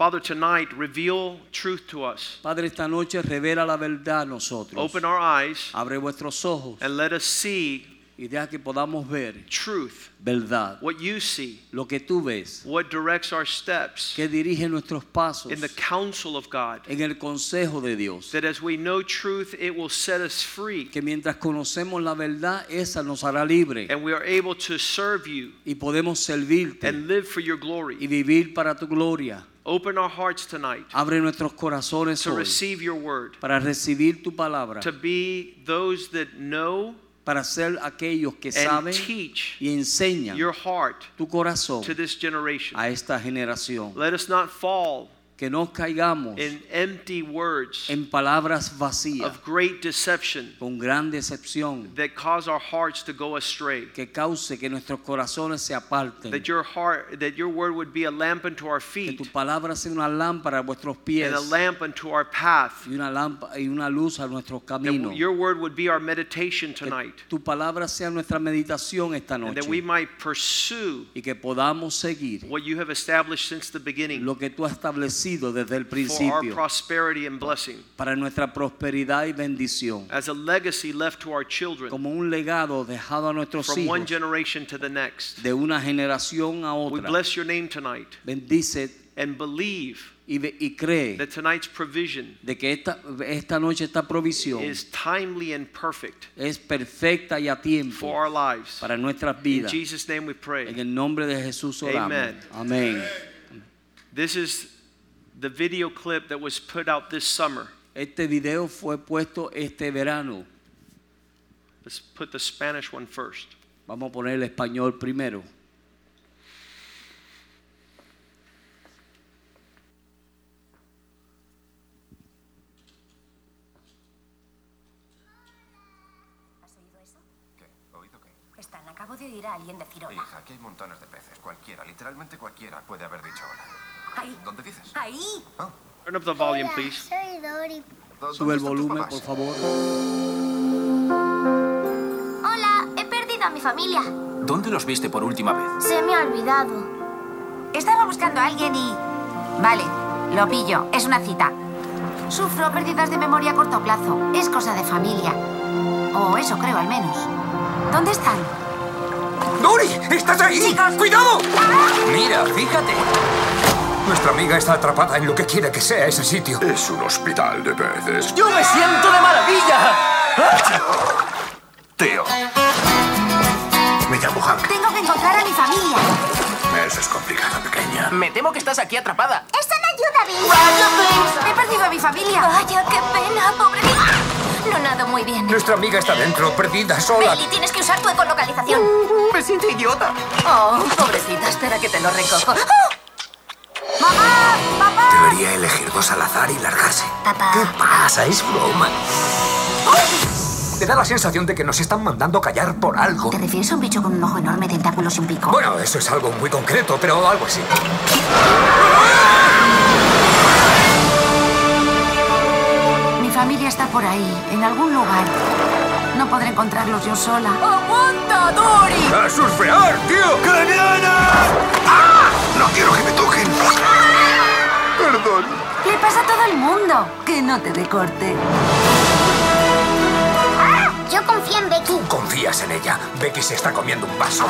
Father, tonight reveal truth to us. Padre, esta noche revela la verdad a nosotros. Open our eyes Abre vuestros ojos and let us see y deja que podamos ver truth, verdad. what you see, Lo que tú ves, what directs our steps que dirige nuestros pasos in the counsel of God. en el consejo de Dios. That as we know truth, it will set us free Que mientras conocemos la verdad, esa nos hará libre and we are able to serve you y podemos servirte and live for your glory. y vivir para tu gloria. Open our hearts tonight Abre nuestros corazones to hoy receive your word, para recibir tu palabra, to be those that know para ser aquellos que saben teach y enseñan your heart tu corazón to this generation. a esta generación. Let us not fall Que no caigamos in empty words en palabras vacías of great deception con gran decepción that cause our hearts to go astray. que cause que nuestros corazones se aparten. That your heart, that your word would be a lamp unto our feet Que tu palabra sea una lámpara a vuestros pies and a lamp unto our path. y una lámpara y una luz a nuestros That your word would be our meditation Que tonight, tu palabra sea nuestra meditación esta and noche that we might pursue y que podamos seguir what you have established since the beginning lo que tú has establecido desde el for our principio prosperity and blessing, para nuestra prosperidad y bendición, as a legacy left to our children como un legado dejado a nuestros from one hijos generation to the next. de una generación a We otra. bless your name tonight Bendice and believe y, cree that tonight's provision de que esta, esta noche esta provisión is timely and perfect es perfecta y a tiempo for our lives. para nuestras In vidas. Jesus' name we En pray. el nombre de Jesús oramos. Amen. Amén. This is the video clip that was put out this summer. Este video fue puesto este verano. Let's put the Spanish one first. Vamos a poner el español primero. ¿Has oído eso? ¿Qué? ¿Oído qué? Stan, acabo de oír a alguien decir hola. Hija, aquí hay montones de peces. Cualquiera, literalmente cualquiera puede haber dicho hola. Ahí. ¿Dónde dices? Ahí. Ah, Turn up the volume, Hola, please. Soy Dori. ¿dó- Sube el volumen, por favor. Hola, he perdido a mi familia. ¿Dónde los viste por última vez? Se me ha olvidado. Estaba buscando a alguien y... Vale, lo pillo. Es una cita. Sufro pérdidas de memoria a corto plazo. Es cosa de familia. O eso creo al menos. ¿Dónde están? ¡Dori! ¡Estás ahí! Chicos. ¡Cuidado! Mira, fíjate. Nuestra amiga está atrapada en lo que quiera que sea ese sitio. Es un hospital de peces. ¡Yo me siento de maravilla! Tío. Me llamo Hank. Tengo que encontrar a mi familia. Eso es complicado, pequeña. Me temo que estás aquí atrapada. ¡Eso no ayuda, Bill! He perdido a mi familia. Vaya, qué pena, pobre Bill. No nado muy bien. Nuestra amiga está dentro, perdida, sola. Billy, tienes que usar tu ecolocalización. Me siento idiota. Oh, pobrecita, espera que te lo recojo. ¡Oh! Debería elegir dos al azar y largarse. Papá. ¿Qué pasa? Es broma. Te da la sensación de que nos están mandando callar por algo. ¿Te refieres a un bicho con un ojo enorme, tentáculos y un pico? Bueno, eso es algo muy concreto, pero algo así. Mi familia está por ahí, en algún lugar. No podré encontrarlos yo sola. ¡Aguanta, Dory! ¡A surfear, tío! ¡Que vienen! ¡Ah! No quiero que me toquen. Perdón. Le pasa a todo el mundo. Que no te dé corte. Yo confío en Becky. Confías en ella. Becky se está comiendo un vaso.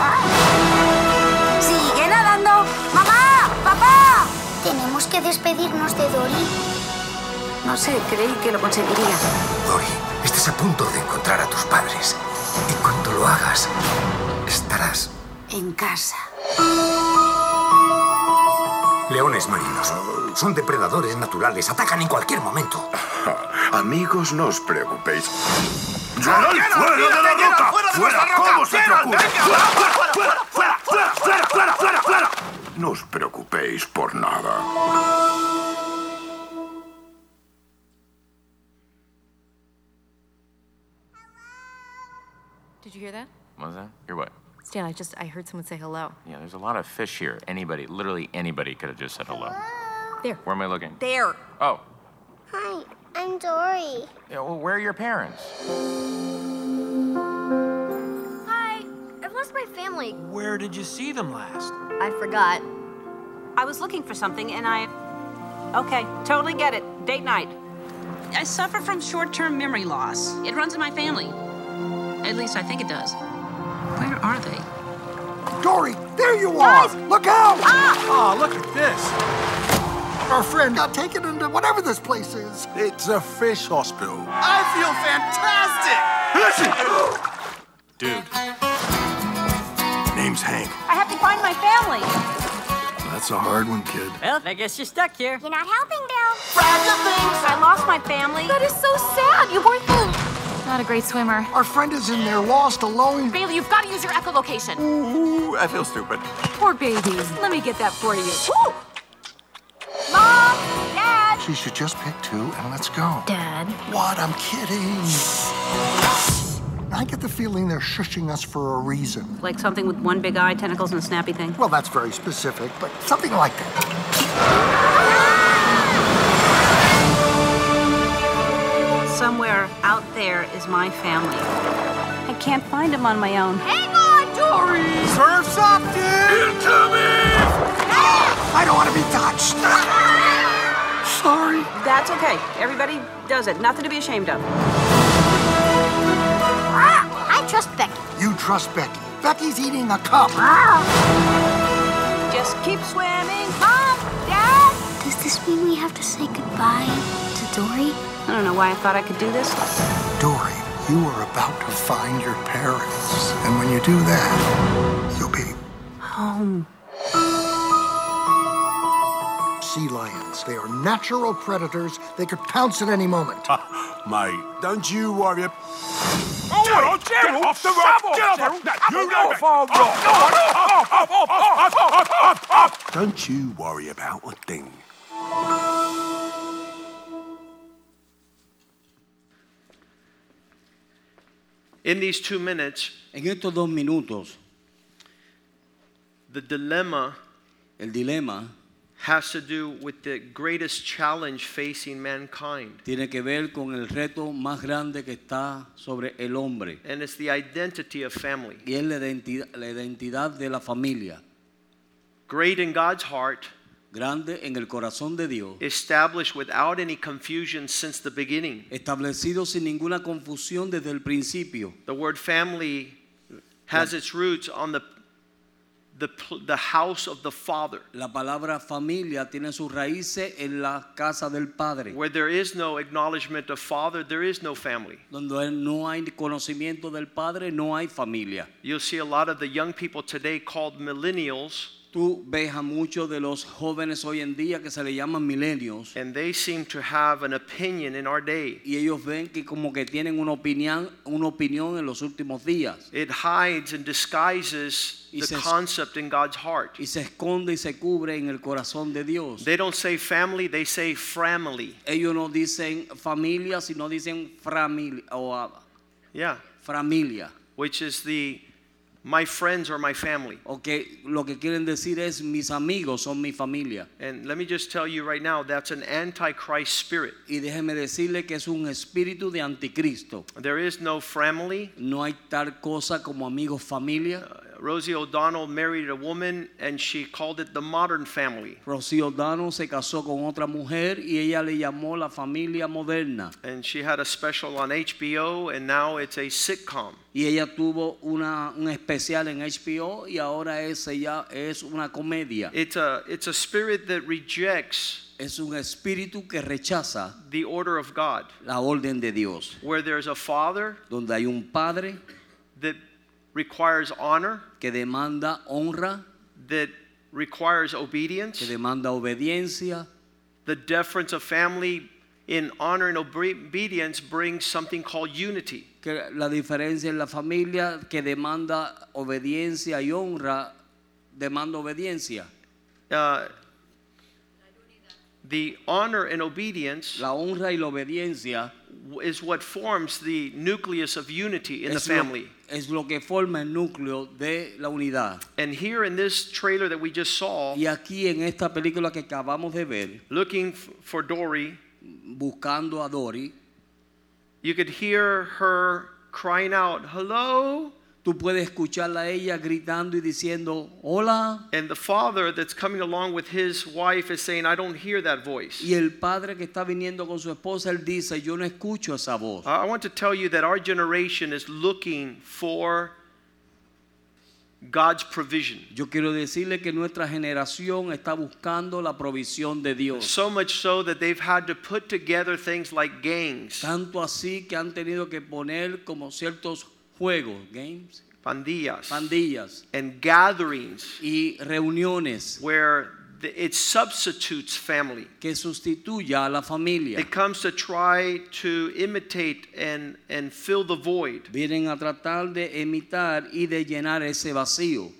¡Sigue nadando! ¡Mamá! ¡Papá! Tenemos que despedirnos de Dory. No sé, creí que lo conseguiría. Dory, estás a punto de encontrar a tus padres. Y cuando lo hagas, estarás. En casa leones marinos. Son depredadores naturales. Atacan en cualquier momento. Amigos, no os preocupéis. ¡Geralt, fuera de la roca! ¡Fuera! ¿Cómo se te ocurre? ¡Fuera, fuera, fuera, fuera, fuera, fuera, fuera! No os preocupéis por nada. Did you hear that? What was that? Hear what? Stan, I just I heard someone say hello. Yeah, there's a lot of fish here. Anybody, literally anybody, could have just said hello. There. Where am I looking? There. Oh, Hi, I'm Dory. yeah, well, where are your parents? Hi, I've lost my family. Where did you see them last? I forgot. I was looking for something and I. Okay, totally get it. Date night. I suffer from short term memory loss. It runs in my family. At least I think it does. Where are they? Dory, there you are! Look out! Ah! Oh, look at this. Our friend got taken into whatever this place is. It's a fish hospital. I feel fantastic! Listen! Dude. Name's Hank. I have to find my family. That's a hard one, kid. Well, I guess you're stuck here. You're not helping, Bill. Fragile things. I lost my family. That is so sad. You weren't the. Not a great swimmer. Our friend is in there, lost, alone. Bailey, you've got to use your echolocation. Ooh, I feel stupid. Poor babies. Let me get that for you. Mom! Dad! She should just pick two and let's go. Dad. What? I'm kidding. I get the feeling they're shushing us for a reason. Like something with one big eye, tentacles, and a snappy thing. Well, that's very specific, but something like that. Somewhere out there is my family. I can't find them on my own. Hang on, Dory! Surf's up, dude! Incoming! Ah! I don't want to be touched. Sorry. That's okay. Everybody does it. Nothing to be ashamed of. Ah! I trust Becky. You trust Becky. Becky's eating a cup. Ah! Just keep swimming. Mom! Dad! Does this mean we have to say goodbye to Dory? I don't know why I thought I could do this. Dory, you are about to find your parents. And when you do that, you'll be Home. sea lions. They are natural predators. They could pounce at any moment. Mate, don't you worry. ab- Oh, Get off the rock! Get off! You know it. Don't you worry about a thing. In these two minutes, En estos dos minutos, the dilemma el dilema has to do with the greatest challenge facing mankind, tiene que ver con el reto más grande que está sobre el hombre and it's the identity of family. y es la identidad, la identidad de la familia. Great in God's heart, Grande en el corazón de Dios, established without any confusion since the beginning. establecido sin ninguna confusión desde el principio. The word family has its roots on the, the, pl- the house of the Father, La palabra familia tiene sus raíces en la casa del Padre. where there is no acknowledgement of Father, there is no family. Donde no hay conocimiento del Padre, no hay familia. You'll see a lot of the young people today called millennials, Tú ves a muchos de los jóvenes hoy en día que se le llaman milenios and they seem to have an opinion in our day. y ellos ven que como que tienen una opinión, una opinión en los últimos días It hides and disguises the se- concept in God's heart. y se esconde y se cubre en el corazón de Dios. They don't say family, they say family. Ellos no dicen familia, sino dicen familia o ah, Yeah, familia. which is the my friends are my family. Okay, lo que quieren decir es mis amigos son mi familia. And let me just tell you right now, that's an antichrist spirit. Y déjeme decirle que es un espíritu de anticristo. There is no family. No hay tal cosa como amigos familia. Uh, Rosie O'Donnell married a woman and she called it the modern family. Rocío O'Donnell se casó con otra mujer y ella le llamó la familia moderna. And she had a special on HBO and now it's a sitcom. Y ella tuvo una, un especial en HBO y ahora es, ella, es una comedia. It's a, it's a spirit that rejects Es un espíritu que rechaza the order of God, la orden de Dios. where there's a father Donde hay un padre that requires honor, que demanda honra, that requires obedience, que demanda obediencia. the deference of family in honor and obedience brings something called unity. Que la diferencia en la familia que demanda obediencia y honra, demanda obediencia. Uh, the honor and obedience La honra y la obediencia is what forms the nucleus of unity in the family. Es lo que forma el núcleo de la unidad. And here in this trailer that we just saw, Y aquí en esta película que acabamos de ver, looking f- for Dory, buscando a Dory, you could hear her crying out, "Hello!" Tú puedes escucharla a ella gritando y diciendo, hola. And the father that's coming along with his wife is saying, "I don't hear that voice." Y el padre que está viniendo con su esposa, él dice, yo no escucho esa voz. I want to tell you that our generation is looking for God's provision. Yo quiero decirle que nuestra generación está buscando la provisión de Dios. So much so that they've had to put together things like gangs, Tanto así que han tenido que poner como ciertos juegos, games, pandillas, pandillas and gatherings y reuniones where the, it substitutes family. que sustituya a la familia. It comes to try to imitate and, and fill the void. Vienen a tratar de imitar y de llenar ese vacío.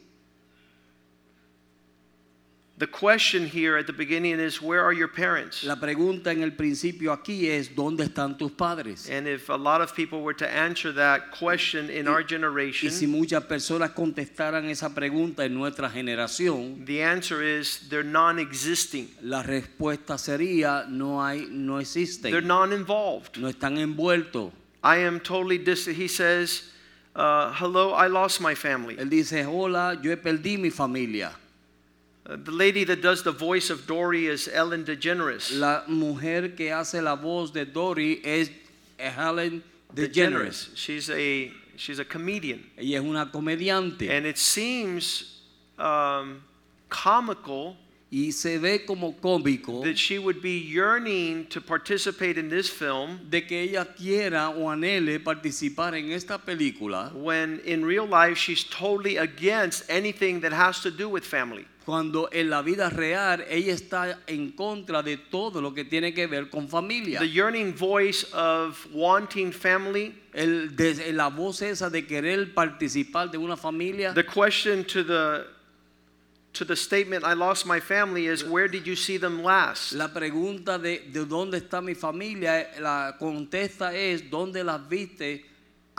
The question here at the beginning is where are your parents? La pregunta en el principio aquí es, ¿dónde están tus padres? And if a lot of people were to answer that question in our generation, Y si muchas personas contestaran esa pregunta en nuestra generación, the answer is they're non-existing. la respuesta sería no hay, no existen, They're non-involved. no están envueltos. I am totally dis. He says, uh, "Hello, I lost my family." Él dice, hola, yo perdí mi familia. Uh, the lady that does the voice of Dory is Ellen DeGeneres. La mujer que hace la voz de Dory es Ellen DeGeneres. She's a she's a comedian, Ella es una comediante and it seems um, comical y se ve como cómico that she would be yearning to participate in this film de que ella quiera o anhele participar en esta película when in real life she's totally against anything that has to do with family. Cuando en la vida real ella está en contra de todo lo que tiene que ver con familia. The yearning voice of wanting family. El, de- la voz esa de querer participar de una familia. The question to the to the statement I lost my family is where did you see them last? La pregunta de, de dónde está mi familia, la contesta es dónde las viste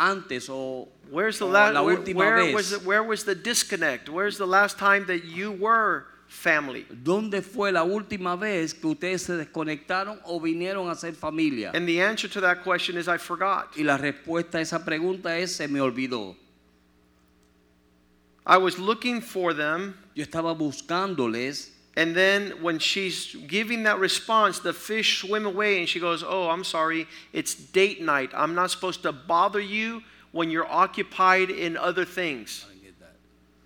antes o, Where's the o last la última where vez. was it, where was the disconnect? Where's the last time that you were family? ¿Dónde fue la última vez que ustedes se desconectaron o vinieron a ser familia? And the answer to that question is I forgot. Y la respuesta a esa pregunta es se me olvidó. I was looking for them Yo estaba buscándoles and then when she's giving that response the fish swim away and she goes, "Oh, I'm sorry. It's date night. I'm not supposed to bother you when you're occupied in other things." I get that.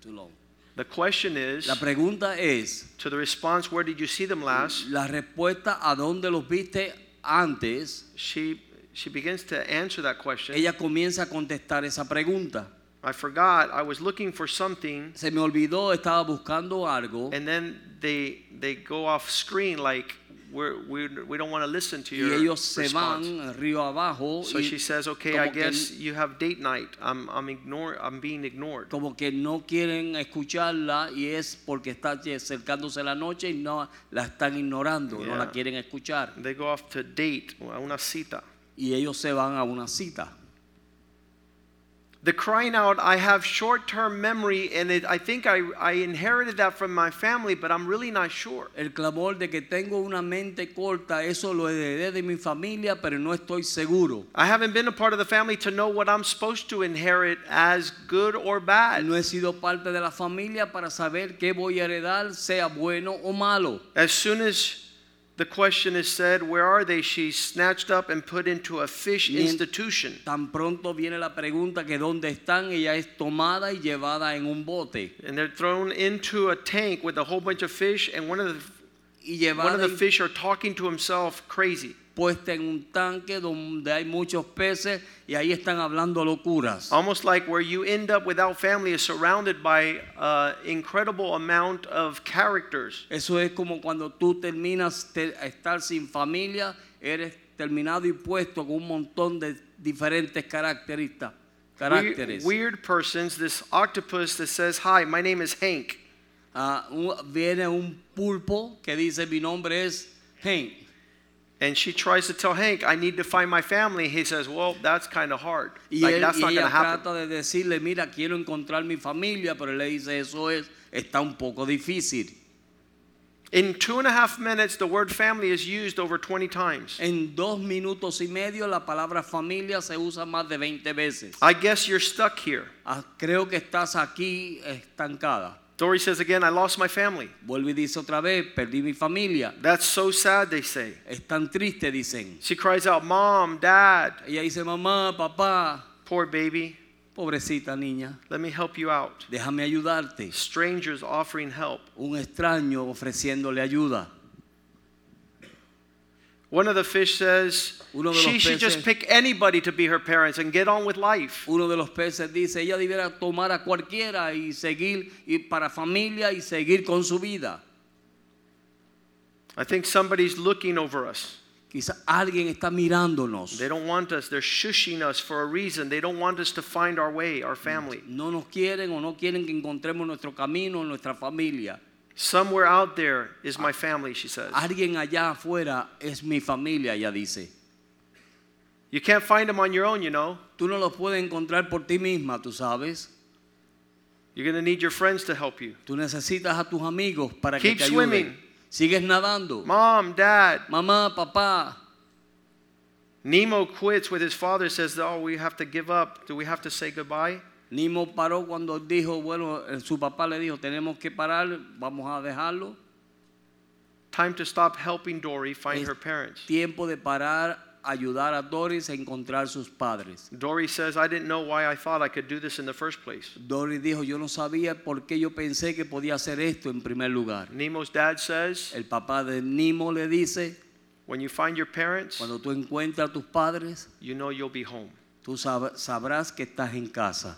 Too long. The question is La pregunta es to the response, "Where did you see them last?" la respuesta a dónde los viste antes. She she begins to answer that question. Ella comienza a contestar esa pregunta. I forgot. I was looking for something, Se me olvidó, estaba buscando algo. and then they they go off screen like we're, we we don't want to listen to y your ellos se response. van río abajo So y she says, "Okay, I que- guess you have date night. I'm I'm ignore I'm being ignored." como que no quieren escucharla y es porque está acercándose la noche y no la están ignorando, no la Yeah. quieren escuchar They go off to date a una cita. y ellos se van a una cita. The crying out, I have short-term memory, and it, I think I, I inherited that from my family, but I'm really not sure. El clamor de que tengo una mente corta, eso lo heredé de mi familia, pero no estoy seguro. I haven't been a part of the family to know what I'm supposed to inherit as good or bad. No he sido parte de la familia para saber qué voy a heredar, sea bueno o malo. As soon as the question is said, Where are they? She's snatched up and put into a fish institution. Tan pronto viene la pregunta que dónde están, ella es tomada y llevada en un bote. And they're thrown into a tank with a whole bunch of fish, and one of the Y one of the fish are talking to himself crazy. Puesta en un tanque donde hay muchos peces y ahí están hablando locuras. Almost like where you end up without family is surrounded by an incredible amount of characters. Eso es como cuando tú terminas de estar sin familia, eres terminado y puesto con un montón de diferentes características. Weird, weird persons, this octopus that says, Hi, my name is Hank. Un- viene un pulpo que dice mi nombre es Hank. And she tries to tell Hank, I need to find my family. He says, Well, that's kind of hard. Y, Like, él- that's y not going ella to happen. trata de decirle, mira, quiero encontrar mi familia, pero él le dice, eso es, está un poco difícil. In two and a half minutes, the word family is used over 20 times. En dos minutos y medio la palabra familia se usa más de 20 veces. I guess you're stuck here. Ah, creo que estás aquí estancada. Dory says again, I lost my family. Vuelve y dice otra vez, perdí mi familia. That's so sad, they say. Es tan triste, dicen. She cries out, Mom, Dad, Ella dice, mamá, papá, poor baby, pobrecita niña, let me help you out. déjame ayudarte. Strangers offering help. Un extraño ofreciéndole ayuda. One of the fish says, she should just pick anybody to be her parents and get on with life. Uno de los peces dice, ella debiera tomar a cualquiera y seguir y para familia y seguir con su vida. I think somebody's looking over us. Quizá alguien está mirándonos. They don't want us. They're shushing us for a reason. They don't want us to find our way, our family. No nos quieren o no quieren que encontremos nuestro camino, nuestra familia. Somewhere out there is my family, she says. Alguien allá afuera es mi familia, ella dice. You can't find them on your own, you know. Tú no los puedes encontrar por ti misma, tú sabes. You're going to need your friends to help you. Tú necesitas a tus amigos para Keep que te ayuden. swimming. Sigues nadando. Mom, Dad. Mamá, papá. Nemo quits with his father, says, Oh, we have to give up. Do we have to say goodbye? Nimo paró cuando dijo, bueno, eh, su papá le dijo, tenemos que parar, vamos a dejarlo. Time to stop helping Dory find Es her parents. tiempo de parar, ayudar a Doris a encontrar sus padres. Dory says, I didn't know why I thought I could do this in the first place. Doris dijo, yo no sabía por qué yo pensé que podía hacer esto en primer lugar. Nemo's dad says, El papá de Nimo le dice, When you find your parents, cuando tú encuentras a tus padres, you know you'll be home. tú sab- sabrás que estás en casa.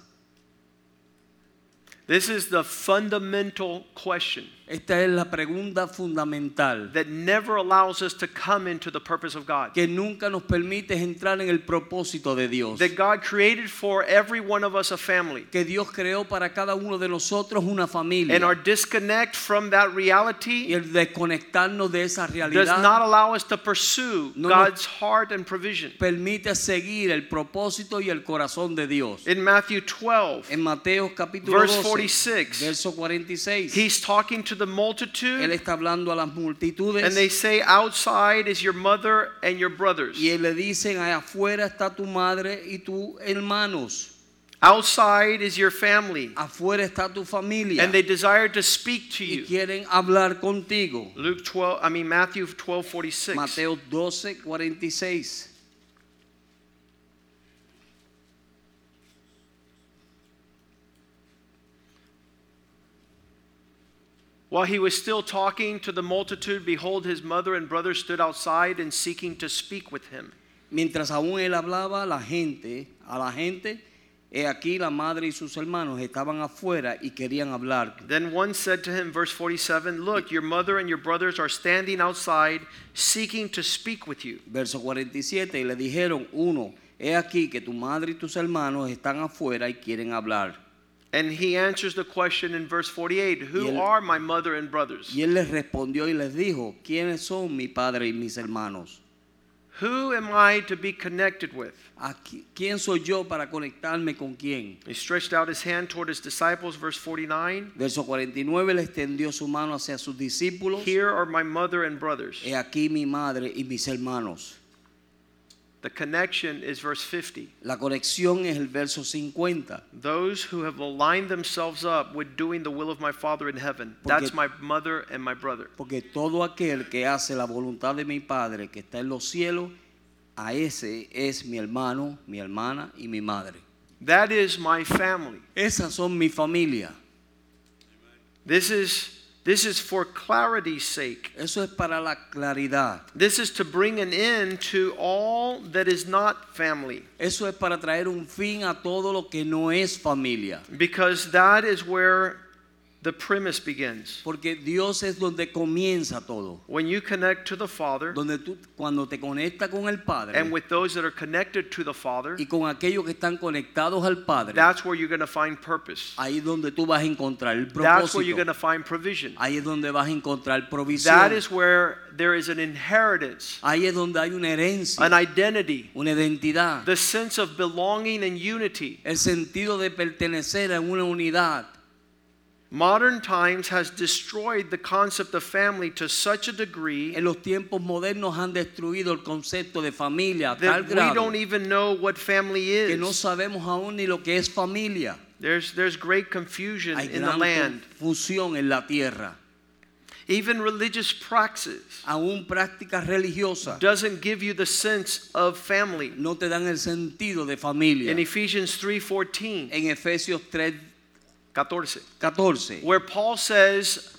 This is the fundamental question Esta es la pregunta fundamental that never allows us to come into the purpose of God. que nunca nos permite entrar en el propósito de Dios. That God created for every one of us a family. Que Dios creó para cada uno de nosotros una familia. And our disconnect from that y reality el desconectarnos de esa does realidad not allow us to pursue No God's heart and provision. permite seguir el propósito y el corazón de Dios. In Matthew 12, En Mateo capítulo verse 12, 46, verso 46, he's talking to the él multitude, está hablando a las multitudes and they say, Outside is your mother and your brothers. y él le dicen, allá afuera está tu madre y tus hermanos, Outside is your family. afuera está tu familia And they desire to speak to y you. quieren hablar contigo. Luke 12, I mean Matthew 12, 46. Mateo 12, While he was still talking to the multitude, behold, his mother and brothers stood outside and seeking to speak with him. Mientras aún él hablaba, la gente, a la gente, he aquí la madre y sus hermanos estaban afuera y querían hablar. Then one said to him, verse 47, Look, your mother and your brothers are standing outside seeking to speak with you. Verso 47, y le dijeron, uno, he aquí que tu madre y tus hermanos están afuera y quieren hablar. And he answers the question in verse 48 Who él- are my mother and brothers? Y él les respondió y les dijo, ¿quiénes son mi padre y mis hermanos? Who am I to be connected with? ¿Quién soy yo para conectarme con quién? He stretched out his hand toward his disciples, verse 49. Verso 49 le extendió su mano hacia sus discípulos. Here are my mother and brothers. He aquí mi madre y mis hermanos. The connection is verse 50. La conexión es el verso 50. Those who have aligned themselves up with doing the will of my Father in heaven. That's my mother and my brother. Porque todo aquel que hace la voluntad de mi Padre que está en los cielos, a ese es mi hermano, mi hermana y mi madre. That is my family. Esas son mi familia. This is this is for clarity's sake. Eso es para la claridad. This is to bring an end to all that is not family. Eso es para traer un fin a todo lo que no es familia. Because that is where the premise begins. Porque Dios es donde comienza todo. When you connect to the Father Donde tú, cuando te conectas con el Padre and with those that are connected to the Father, y con aquellos que están conectados al Padre, that's where you're going to find purpose. ahí es donde tú vas a encontrar el That's where you're propósito. going to find provision. Ahí es donde vas a encontrar That provisión. is where there is an inheritance, Ahí es donde hay una herencia, an identity, una identidad, the sense of belonging and unity. el sentido de pertenecer a una unidad. Modern times has destroyed the concept of family to such a degree En los tiempos modernos han destruido el concepto de familia a tal that we grado don't even know what family que no is. sabemos aún ni lo que es familia. There's, there's great confusion Hay in the gran land. confusión en la tierra. Even religious praxis Aún prácticas religiosas doesn't give you the sense of family. no te dan el sentido de familia. In Ephesians 3:14, En Efesios 3, 14, 14, where Paul says,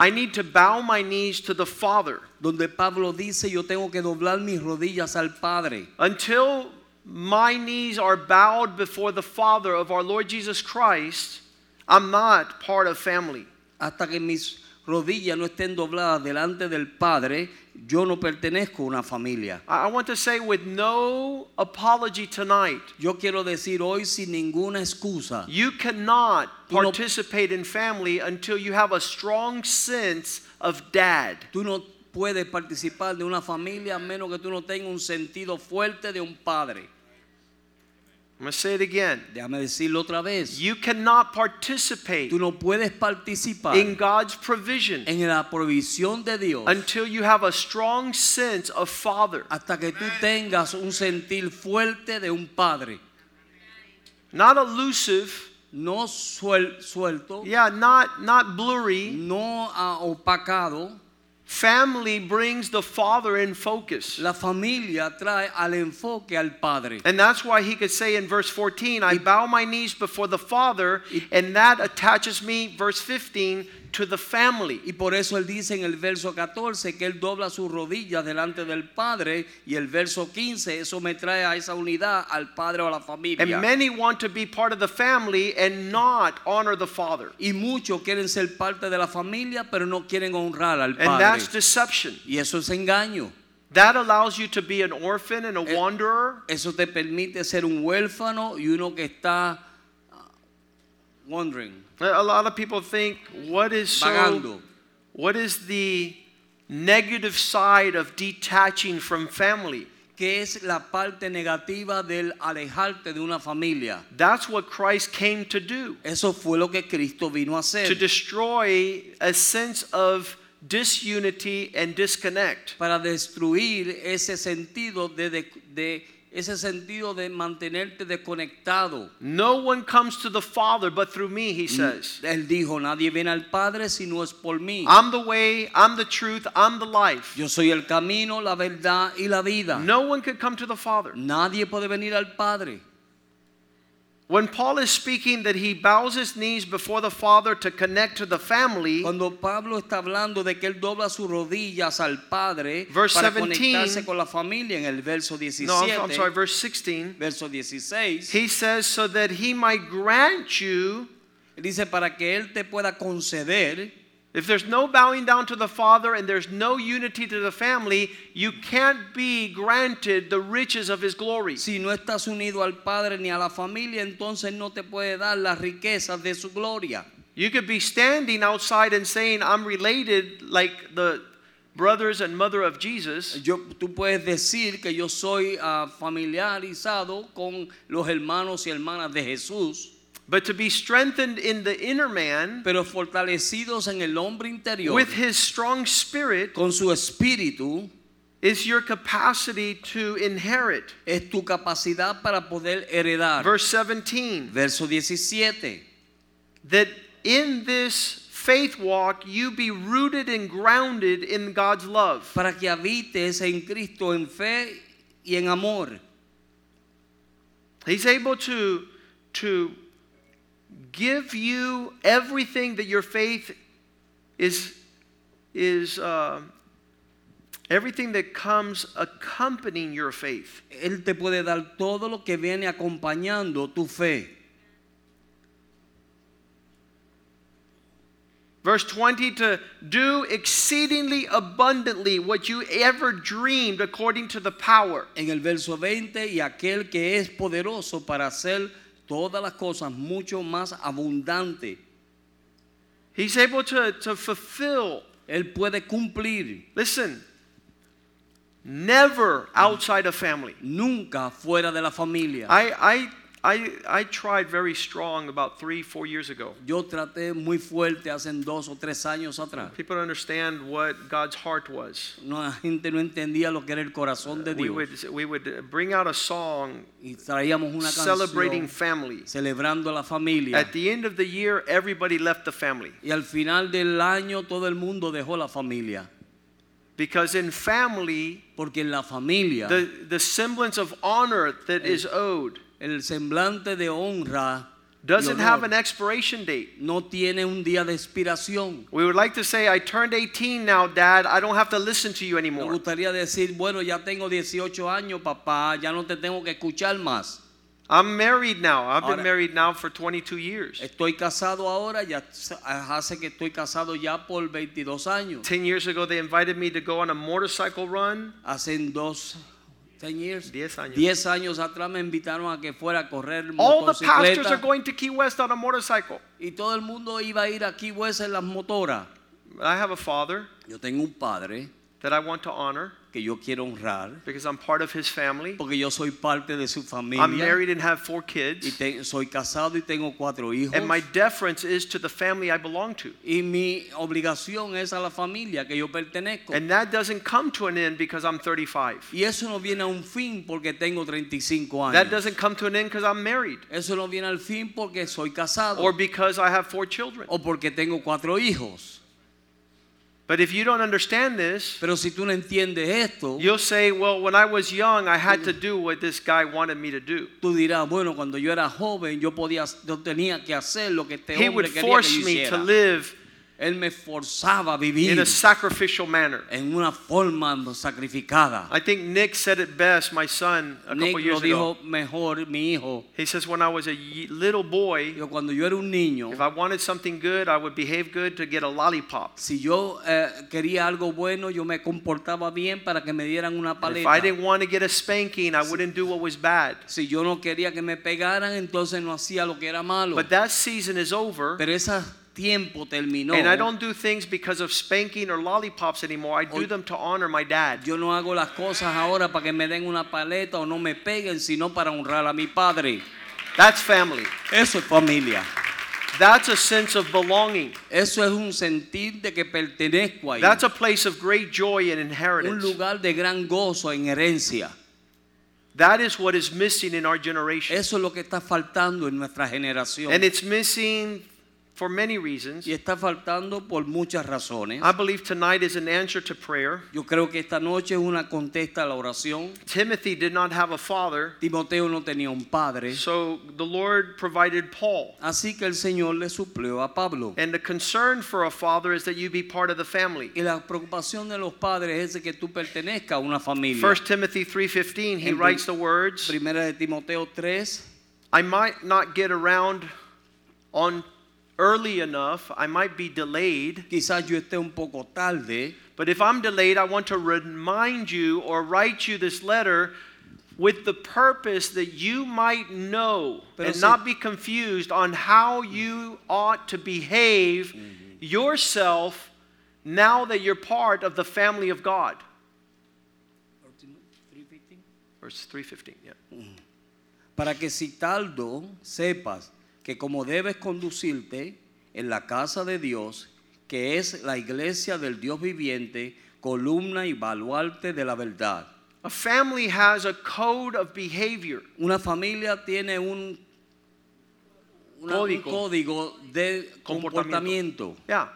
I need to bow my knees to the Father donde Pablo dice, yo tengo que doblar mis rodillas al Padre. until my knees are bowed before the Father of our Lord Jesus Christ, I'm not part of family. Hasta que mis rodillas no estén dobladas delante del Padre, yo no pertenezco a una familia. I want to say with no apology tonight, Yo quiero decir hoy sin ninguna excusa, you cannot participate in family until you have a strong sense of dad. tú no puedes participar de una familia a menos que tú no tengas un sentido fuerte de un padre. I'm going to say it again. Déjame decirlo otra vez. You cannot participate Tú no puedes participar in God's provision en la provisión de Dios until you have a strong sense of father. hasta que tú tengas un sentir fuerte de un padre. Not elusive, No suel- suelto, yeah, not not blurry. no ah, opacado. Family brings the father in focus. La familia trae al enfoque al padre. And that's why he could say in verse 14, I bow my knees before the Father, and that attaches me, verse 15, to the family. Y por eso él dice en el verso 14 que él dobla sus rodillas delante del Padre y el verso 15 eso me trae a esa unidad al Padre o a la And familia. many want to be part of the family and not honor the Father. Y muchos quieren ser parte de la familia pero no quieren honrar al And that's Padre. deception. Y eso es engaño. That allows you to be an orphan and a Eh, wanderer. Eso te permite ser un huérfano y uno que está wandering, A lot of people think, what is so, vagando. what is the negative side of detaching from family? que es la parte negativa del alejarte de una familia. That's what Christ came to do. Eso fue lo que Cristo vino a hacer. to destroy a sense of disunity and disconnect. para destruir ese sentido de, de- de- ese sentido de mantenerte desconectado. No one comes to the Father but through me, he says. Él dijo, nadie viene al Padre si no es por mí. I'm the way, I'm the truth, I'm the life. Yo soy el camino, la verdad y la vida. No one could come to the Father. Nadie puede venir al Padre. When Paul is speaking that he bows his knees before the Father to connect to the family, Cuando Pablo está hablando de que él dobla sus rodillas al Padre Verse para 17. conectarse con la familia en el verso 17, no, I'm, I'm sorry, verse 16, verso 16, he says, so that he might grant you, dice para que él te pueda conceder if there's no bowing down to the Father and there's no unity to the family, you can't be granted the riches of his glory. Si no estás unido al Padre ni a la familia, entonces no te puede dar las riquezas de su gloria. You could be standing outside and saying, I'm related like the brothers and mother of Jesus, Yo, tú puedes decir que yo soy ah, familiarizado con los hermanos y hermanas de Jesús, but to be strengthened in the inner man pero fortalecidos en el hombre interior with his strong spirit con su espíritu is your capacity to inherit. es tu capacidad para poder heredar. Verse 17, Verso 17. that in this faith walk you be rooted and grounded in God's love. Para que habites en Cristo en fe y en amor. He's able to, to give you everything that your faith is, is uh, everything that comes accompanying your faith. Él te puede dar todo lo que viene acompañando tu fe. Verse 20 to do exceedingly abundantly what you ever dreamed according to the power. En el verso 20, y aquel que es poderoso para hacer todas las cosas mucho más abundante. He's able to, to fulfill. Él puede cumplir. Listen, never outside of family. Nunca fuera de la familia. I, I, I, I tried very strong about three, four years ago. Yo traté muy fuerte hace dos o tres años atrás. People don't understand what God's heart was. No, la gente no entendía lo que era el corazón de We would, we would bring out a song y traíamos una celebrating canción family. celebrando la familia. At the end of the year, everybody left the family. Y al final del año todo el mundo dejó la familia. Because in family, Porque en la familia the, the semblance of honor that is owed el semblante de honra doesn't have an expiration date. no tiene un día de expiración. We would like to say, I turned 18 now, Dad. I don't have to listen to you Me anymore. gustaría decir, bueno, ya tengo 18 años, papá, ya no te tengo que escuchar más. I'm married now. I've been married now for 22 years. Estoy casado ahora, ya hace que estoy casado ya por 22 años. 10 years ago, they invited me to go on a motorcycle run. Hace dos 10 years, 10 años. 10 años atrás me invitaron a que fuera a correr All the pastors are going to Key West on a motorcycle. y todo el mundo iba a ir a Key West en las motoras. I have a father Yo tengo un padre that I want to honor que yo quiero honrar because I'm part of his family. porque yo soy parte de su I'm married and have four y kids. te- soy casado y tengo cuatro hijos. And my deference is to the family I belong to. y mi obligación es a la familia que yo pertenezco. And that doesn't come to an end because I'm 35. y eso no viene a un fin porque tengo 35 años. That doesn't come to an end because I'm married Eso no viene al fin porque soy casado or because I have four children. o porque tengo cuatro hijos. But if you don't understand this, Pero si tú no entiendes esto, you'll say, well, when I was young, I had to do what this guy wanted me to do. tú dirás, bueno, cuando yo era joven, yo podía, yo tenía que hacer lo que este He would que force yo me to live Él me forzaba a vivir in a sacrificial manner. en una forma sacrificada. I think Nick said it best, my son, a Nick couple lo years ago. dijo mejor, mi hijo. He says, when I was a little boy, Yo cuando yo era un niño, if I wanted something good, I would behave good to get a lollipop. si yo eh, quería algo bueno, yo me comportaba bien para que me dieran una If. I didn't want to get a spanking, I wouldn't do what was bad. Si yo no quería que me pegaran, entonces no hacía lo que era malo. But that season is over, Pero ese tiempo terminó. and I don't do things because of spanking or lollipops anymore. I do them to honor my dad. Yo no hago las cosas ahora para que me den una paleta o no me peguen, sino para honrar a mi padre. That's family. Eso es familia. That's a sense of belonging. Eso es un sentir de que pertenezco ahí. That's a place of great joy and un inheritance. lugar de gran gozo en herencia. That is what is missing in our generation. Eso es lo que está faltando en nuestra generación. And it's missing for many reasons. y está faltando por muchas razones. I believe tonight is an answer to prayer. Yo creo que esta noche es una contesta a la oración. Timothy did not have a father, Timoteo no tenía un padre. so the Lord provided Paul. Así que el Señor le suplió a Pablo. And the concern for a father is that you be part of the family. Y la preocupación de los padres es de que tú pertenezcas a una familia. 1 Timothy 3:15 he En writes the words, Primera de Timoteo 3. I might not get around on early enough, I might be delayed, Quizás yo esté un poco tarde, but if I'm delayed, I want to remind you or write you this letter with the purpose that you might know Pero and si- not be confused on how you ought to behave mm-hmm. yourself now that you're part of the family of God. Verse 315, yeah. Mm. para que si tardo sepas que como debes conducirte en la casa de Dios, que es la iglesia del Dios viviente, columna y baluarte de la verdad. A family has a code of behavior. Una familia tiene un, una- un Código. código de Comportamiento. comportamiento. Yeah.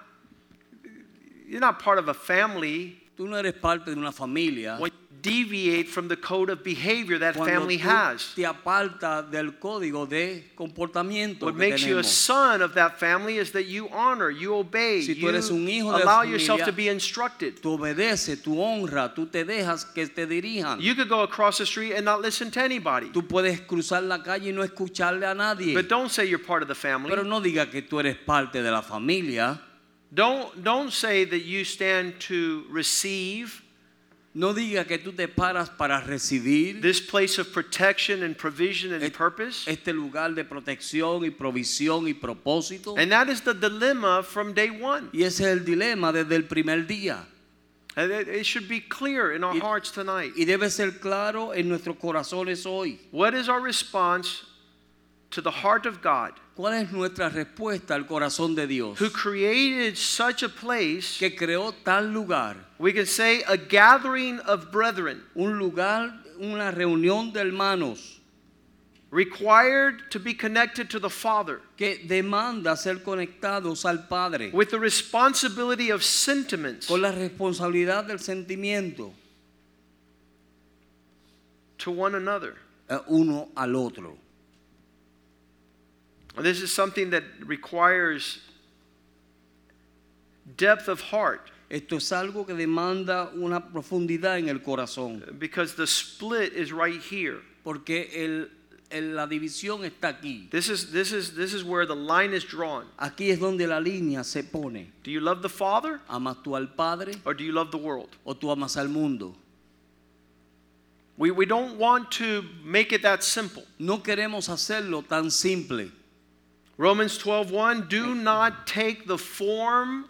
You're not part of a family Tú no eres parte de una familia. when deviate from the code of behavior that Cuando family has. te apartas del código de comportamiento What makes you a son of that family is that you honor, you obey, Si you eres un hijo allow familia, yourself to be instructed. Tú obedeces, tú honras, tú te dejas que te dirijan. You could go across the street and not listen to anybody. Tú puedes cruzar la calle y no escucharle a nadie. But don't say you're part of the family. Pero no diga que tú eres parte de la familia. Don't, don't say that you stand to receive No diga que tú te paras para recibir this place of protection and provision and purpose. este lugar de protección y provisión y propósito. And that is the dilemma from day one. Y ese es el dilema desde el primer día. And it, it should be clear in our hearts tonight. Y debe ser claro en nuestros corazones hoy. What is our response to the heart of God ¿Cuál es nuestra respuesta al corazón de Dios? who created such a place? Que creó tal lugar, We can say a gathering of brethren un lugar, una reunión de hermanos required to be connected to the Father que demanda ser conectados al Padre with the responsibility of sentiments con la responsabilidad del sentimiento to one another. eh, uno al otro. This is something that requires depth of heart Esto es algo que demanda una profundidad en el corazón, because the split is right here. porque el, el- la división está aquí. This is this is this is where the line is drawn. Aquí es donde la línea se pone. Do you love the Father ¿Amas tú al Padre or do you love the world? o tú amas al mundo? We we don't want to make it that simple. No queremos hacerlo tan simple. Romans 12:1 do not take the form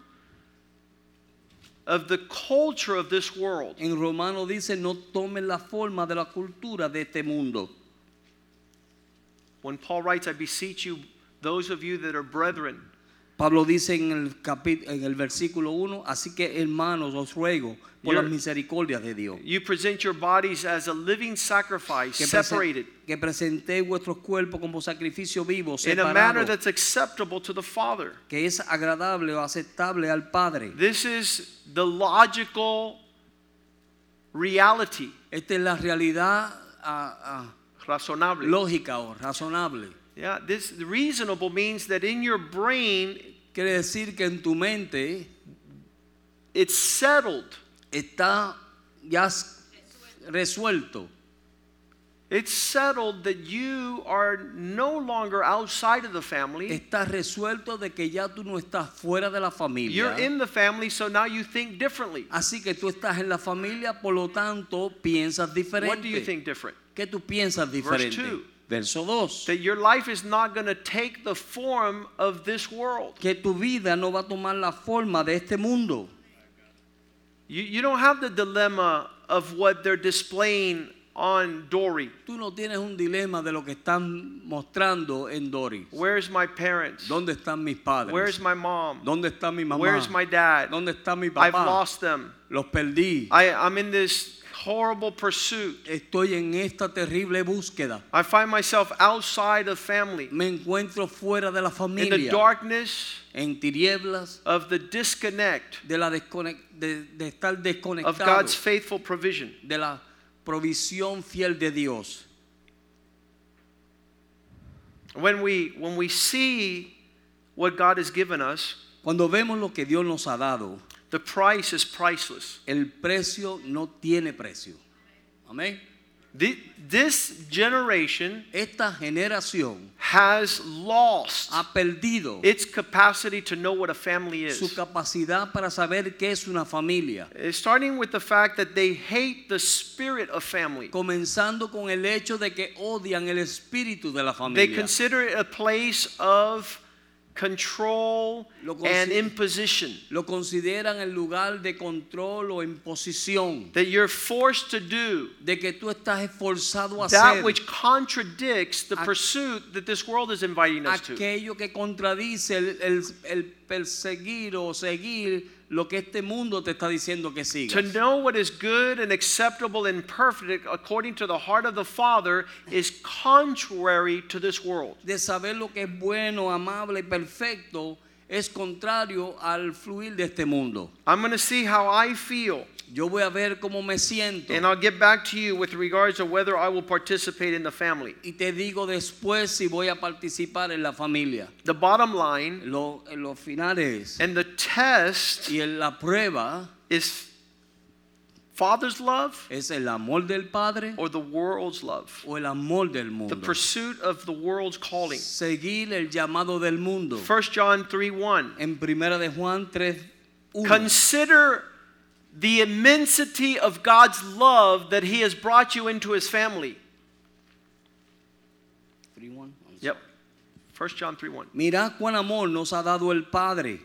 of the culture of this world. En Romano dice, no tomen la forma de la cultura de este mundo. When Paul writes, I beseech you, those of you that are brethren, Pablo dice en el, capi- en el versículo 1, así que hermanos os ruego por las misericordias de Dios. you present your bodies as a living sacrifice, Que, separated, que presentéis vuestros cuerpos como sacrificio vivo, in a manner separado, that's acceptable to the Father. que es agradable o aceptable al Padre. This is the logical reality, Esta es la realidad ah, ah, razonable. lógica o razonable. Yeah, this reasonable means that in your brain Quiere decir que en tu mente it's settled. está ya resuelto. It's settled that you are no longer outside of the family. Está resuelto de que ya tú no estás fuera de la familia. You're in the family, so now you think differently. Así que tú estás en la familia, por lo tanto piensas diferente. What do you think different? ¿Qué tú piensas diferente? two. Verso 2. That your life is not going to take the form of this world. Que tu vida no va a tomar la forma de este mundo. You, you don't have the dilemma of what they're displaying on Dory. Tú no tienes un dilema de lo que están mostrando en Doris. Where's my parents? ¿Dónde están mis padres? Where's my mom? ¿Dónde está mi mamá? Where's my dad? ¿Dónde está mi papá? I've lost them. Los perdí. I, I'm in this horrible pursuit. Estoy en esta terrible búsqueda. I find myself outside of family. Me encuentro fuera de la In the familia. darkness en tinieblas of the disconnect de, la desconec- de, de estar of desconectado God's faithful provision. de la provisión fiel de Dios. When we when we see what God has given us, Cuando vemos lo que Dios nos ha dado, the price is priceless. el precio no tiene precio. Amén. Thi- This generation Esta generación has lost ha perdido its capacity to know what a family is. su capacidad para saber qué es una familia. Uh, Starting with the fact that they hate the spirit of family. Comenzando con el hecho de que odian el espíritu de la familia. They consider it a place of control Lo and imposition. Lo consideran el lugar de control o imposición. That you're forced to do De que tú estás esforzado a that hacer which contradicts the pursuit that this world is inviting us to. aquello que contradice el, el- el perseguir o seguir lo que este mundo te está diciendo que To know what is good and acceptable and perfect according to the heart of the Father is contrary to this world. De saber lo que es bueno, amable y perfecto es contrario al fluir de este mundo. I'm going to see how I feel, Yo voy a ver cómo me siento and I'll get back to you with regards to whether I will participate in the family. y te digo después si voy a participar en la familia. The bottom line Lo, lo final es, and the test y en la prueba is Father's love ¿Es el amor del Padre or the world's love? o el amor del mundo The pursuit of the world's calling. Seguir el llamado del mundo. 1 John 3 1. En primera de Juan 3, 1. Consider the immensity of God's love that He has brought you into His family. 3 1. Yep. 1 John 3 1. Mirad cuán amor nos ha dado el Padre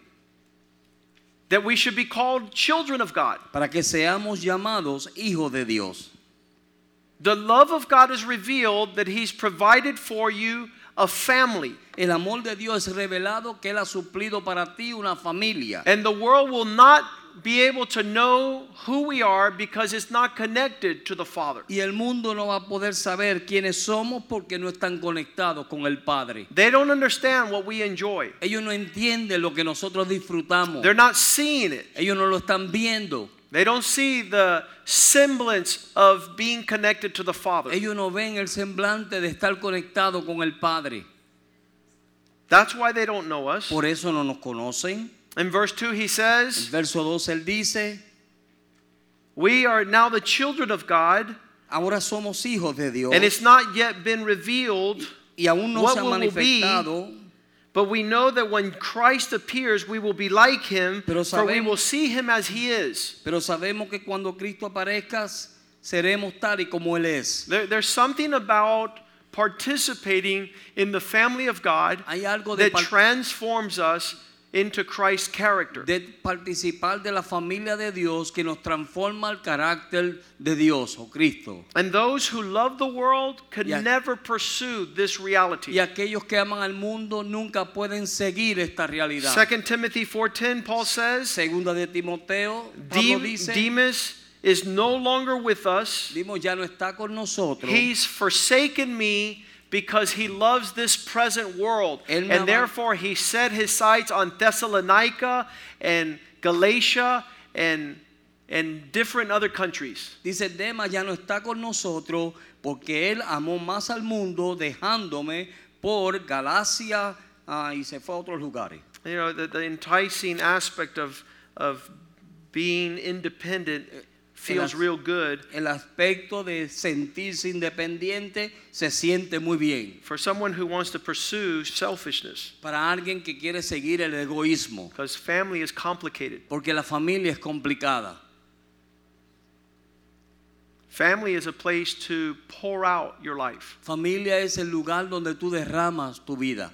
That we should be called children of God. para que seamos llamados hijos de Dios. The love of God is revealed that He's provided for you a family. El amor de Dios es revelado que Él ha suplido para ti una familia. And the world will not be able to know who we are because it's not connected to the Father. Y el mundo no va a poder saber quiénes somos porque no están conectados con el Padre. They don't understand what we enjoy. Ellos no entienden lo que nosotros disfrutamos. They're not seeing it. Ellos no lo están viendo. They don't see the semblance of being connected to the Father. Ellos no ven el semblante de estar conectado con el Padre. That's why they don't know us. Por eso no nos conocen. In verse 2, he En says, verso 2 él dice, We are now the children of God, ahora somos hijos de Dios and it's not yet been revealed y aún no what se ha be, but we know that when Christ appears, we will be like him, Pero for we will see him as he is. pero sabemos que cuando Cristo aparezca seremos tal y como Él es. There- there's something about participating in the family of God Hay algo de, that transforms us into Christ's character. de participar de la familia de Dios que nos transforma el carácter de Dios o Cristo. And those who love the world a- never pursue this reality. Y aquellos que aman al mundo nunca pueden seguir esta realidad. 2 Timothy 4:10 Paul says, Segunda de Timoteo, Pablo "Dem- dice, Demas is no longer with us. Dimos ya no está con nosotros. He's forsaken me because he loves this present world. Él And therefore he set his sights on Thessalonica and Galatia and and different other countries. Dice, Demas ya no está con nosotros porque él amó más al mundo dejándome por Galacia ah, y se fue a otros lugares. You know, the, the enticing aspect of of being independent feels real good El aspecto de sentirse independiente se siente muy bien for someone who wants to pursue selfishness para alguien que quiere seguir el egoísmo, because family is complicated. porque la familia es complicada. Family is a place to pour out your life. Familia es el lugar donde tú derramas tu vida.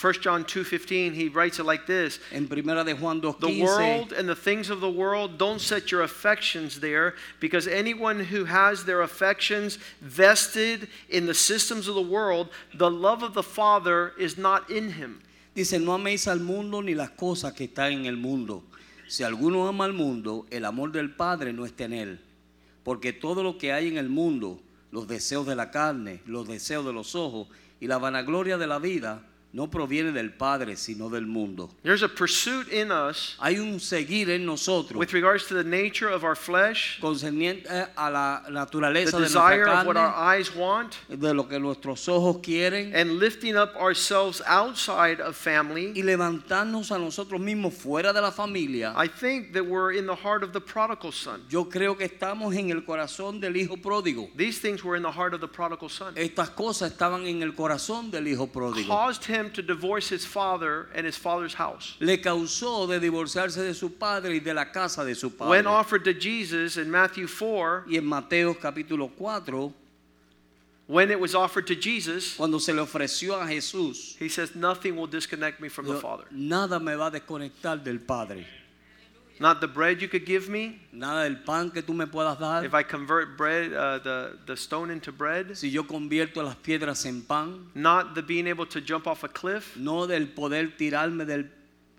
1 John 2:15 he writes it like this En primera de Juan The world and the things of the world don't set your affections there because anyone who has their affections vested in the systems of the world the love of the father is not in him. Dice, no améis al mundo ni las cosas que están en el mundo. Si alguno ama al mundo, el amor del Padre no está en él. Porque todo lo que hay en el mundo, los deseos de la carne, los deseos de los ojos y la vanagloria de la vida, no proviene del Padre, sino del mundo. There's a pursuit in us Hay un seguir en nosotros with regards to the nature of our flesh, concerniente a la the naturaleza de desire nuestra of what our carne, eyes want, de lo que nuestros ojos quieren, and lifting up ourselves outside of family. y levantarnos a nosotros mismos fuera de la familia. I think that we're in the heart of the prodigal son. Yo creo que estamos en el corazón del hijo pródigo. These things were in the heart of the prodigal son. Estas cosas estaban en el corazón del hijo pródigo. caused him to divorce his father and his father's house. Le causó de divorciarse de su padre y de la casa de su padre. When offered to Jesus in Matthew 4, Y en Mateo capítulo 4, when it was offered to Jesus, cuando se le ofreció a Jesús, he says, Nothing will disconnect me from the Father. nada me va a desconectar del Padre. Not the bread you could give me. Nada del pan que tú me puedas dar. If I convert bread, uh, the, the stone into bread. Si yo convierto las piedras en pan, Not the being able to jump off a cliff no del poder tirarme del,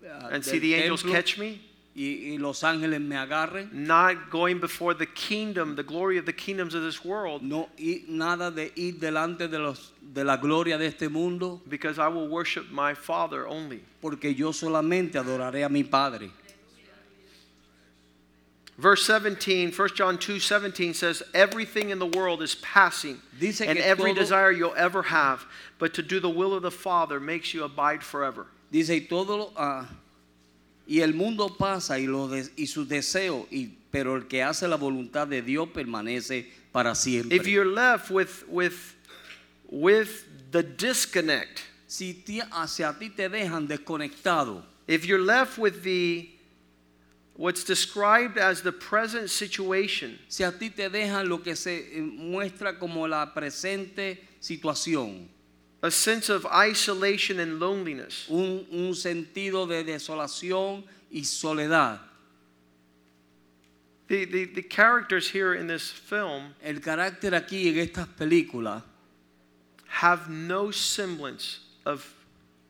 ah, and del see the angels catch me. y, y los ángeles me agarren. Not going before the kingdom, the glory of the kingdoms of this world. No y nada de ir delante de, los, de la gloria de este mundo, Because I will worship my Father only. porque yo solamente adoraré a mi Padre. Verse 17, 1 John 2 17 says, Everything in the world is passing, Dice and every desire you'll ever have, but to do the will of the Father makes you abide forever. Dice, y todo lo, ah, Y el mundo pasa y, los des- y sus deseos, y, pero el que hace la voluntad de Dios permanece para siempre. If you're left with with with the disconnect, si ti- hacia ti te dejan desconectado, if you're left with the what's described as the present situation, si a ti te dejan lo que se eh, muestra como la presente situación, a sense of isolation and loneliness, un, un sentido de desolación y soledad. the, the, the characters here in this film El carácter aquí en estas películas have no semblance of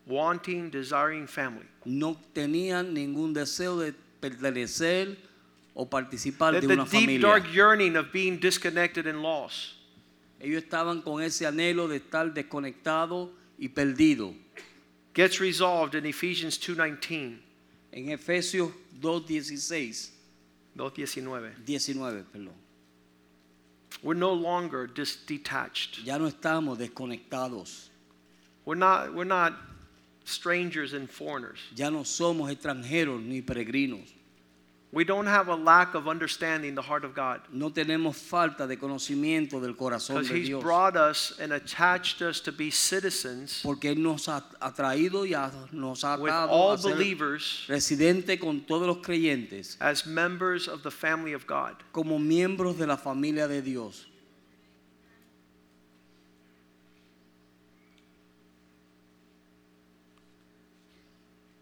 wanting, desiring family. no tenían ningún deseo de pertenecer o participar The, de the una deep, familia. dark yearning of being disconnected and lost. Ellos estaban con ese anhelo de estar desconectados y perdidos. gets resolved in Ephesians 2:19. En Efesios 2:16, 2:19. 19, perdón. We're no longer dis- detached. Ya no estamos desconectados. We're not we're not strangers and foreigners. Ya no somos extranjeros ni peregrinos. We don't have a lack of understanding the heart of God No tenemos falta de conocimiento del corazón because he's brought us and attached us to be citizens Porque Él nos ha atraído y nos ha with all a ser believers residente con todos los creyentes as members of the family of God. como miembros de la familia de Dios.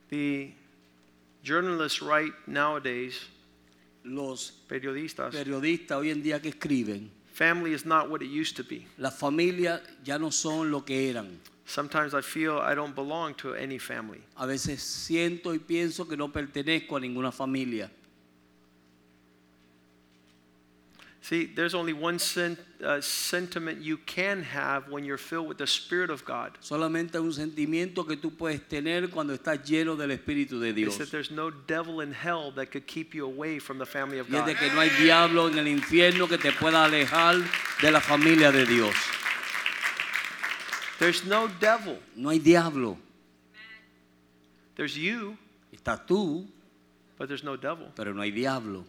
The journalists write nowadays, Los periodistas, periodistas hoy en día que escriben, family is not what it used to be. las familias ya no son lo que eran. Sometimes I feel I don't belong to any family. A veces siento y pienso que no pertenezco a ninguna familia. See, there's only one sen- uh, sentiment you can have when you're filled with the Spirit of God. Solamente un sentimiento que tú puedes tener cuando estás lleno del Espíritu de Dios. that there's no devil in hell that could keep you away from the family of Y es God. de que no hay diablo en el infierno que te pueda alejar de la familia de Dios. There's no devil. No hay diablo. There's you, Estás tú, but there's no devil. pero no hay diablo.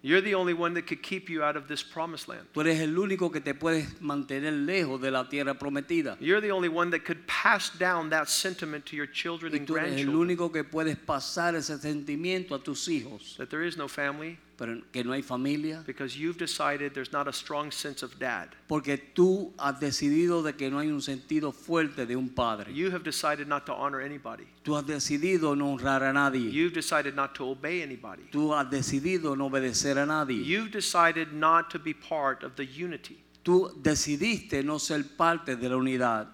You're the only one that could keep you out of this promised land. Tú eres el único que te puedes mantener lejos de la tierra prometida. You're the only one that could pass down that sentiment to your children Y and tú eres el grandchildren único que puedes pasar ese sentimiento a tus hijos. that there is no family Pero que no hay familia. because you've decided there's not a strong sense of dad. Porque tú has decidido de que no hay un sentido fuerte de un padre. You have decided not to honor anybody. Tú has decidido no honrar a nadie. You've decided not to obey anybody. Tú has decidido no obedecer a nadie. You've decided not to be part of the unity. Tú decidiste no ser parte de la unidad.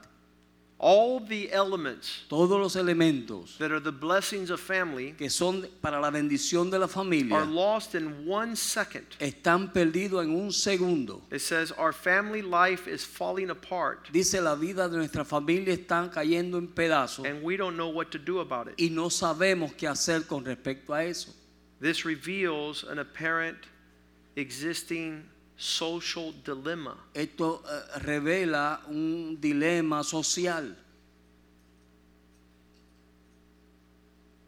All the elements Todos los elementos that are the blessings of family que son para la bendición de la are lost in one second. están perdidos en un segundo. It says our family life is falling apart Dice la vida de nuestra familia está cayendo en pedazos and we don't know what to do about it. y no sabemos qué hacer con respecto a eso. This reveals an apparent existing social dilemma. Esto eh, revela un dilema social.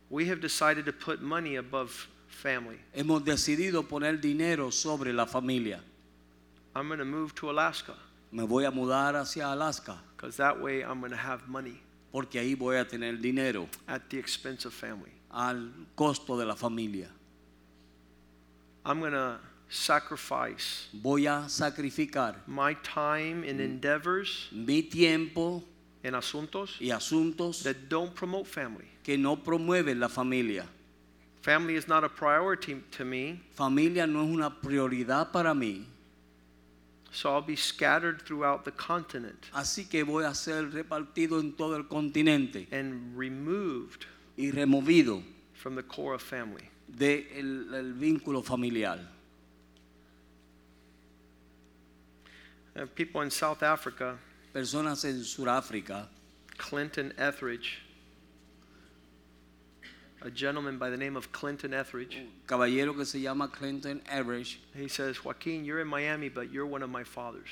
We have decided to put money above family. Hemos decidido poner dinero sobre la familia. I'm going to move to Alaska Me voy a mudar hacia Alaska because that way I'm going to have money porque ahí voy a tener dinero at the expense of family. al costo de la familia. I'm going to sacrifice Voy a sacrificar my time in endeavors mi tiempo en asuntos y asuntos that don't promote family. que no promueven la familia. Family is not a priority to me, Familia no es una prioridad para mí, so I'll be scattered throughout the continent así que voy a ser repartido en todo el continente and removed y removido from the core of family. del el vínculo familiar. Uh, people in South Africa, Personas en Sudáfrica, Clinton Etheridge, a gentleman by the name of Clinton Etheridge, caballero que se llama Clinton Etheridge, he says, Joaquin, you're in Miami, but you're one of my fathers.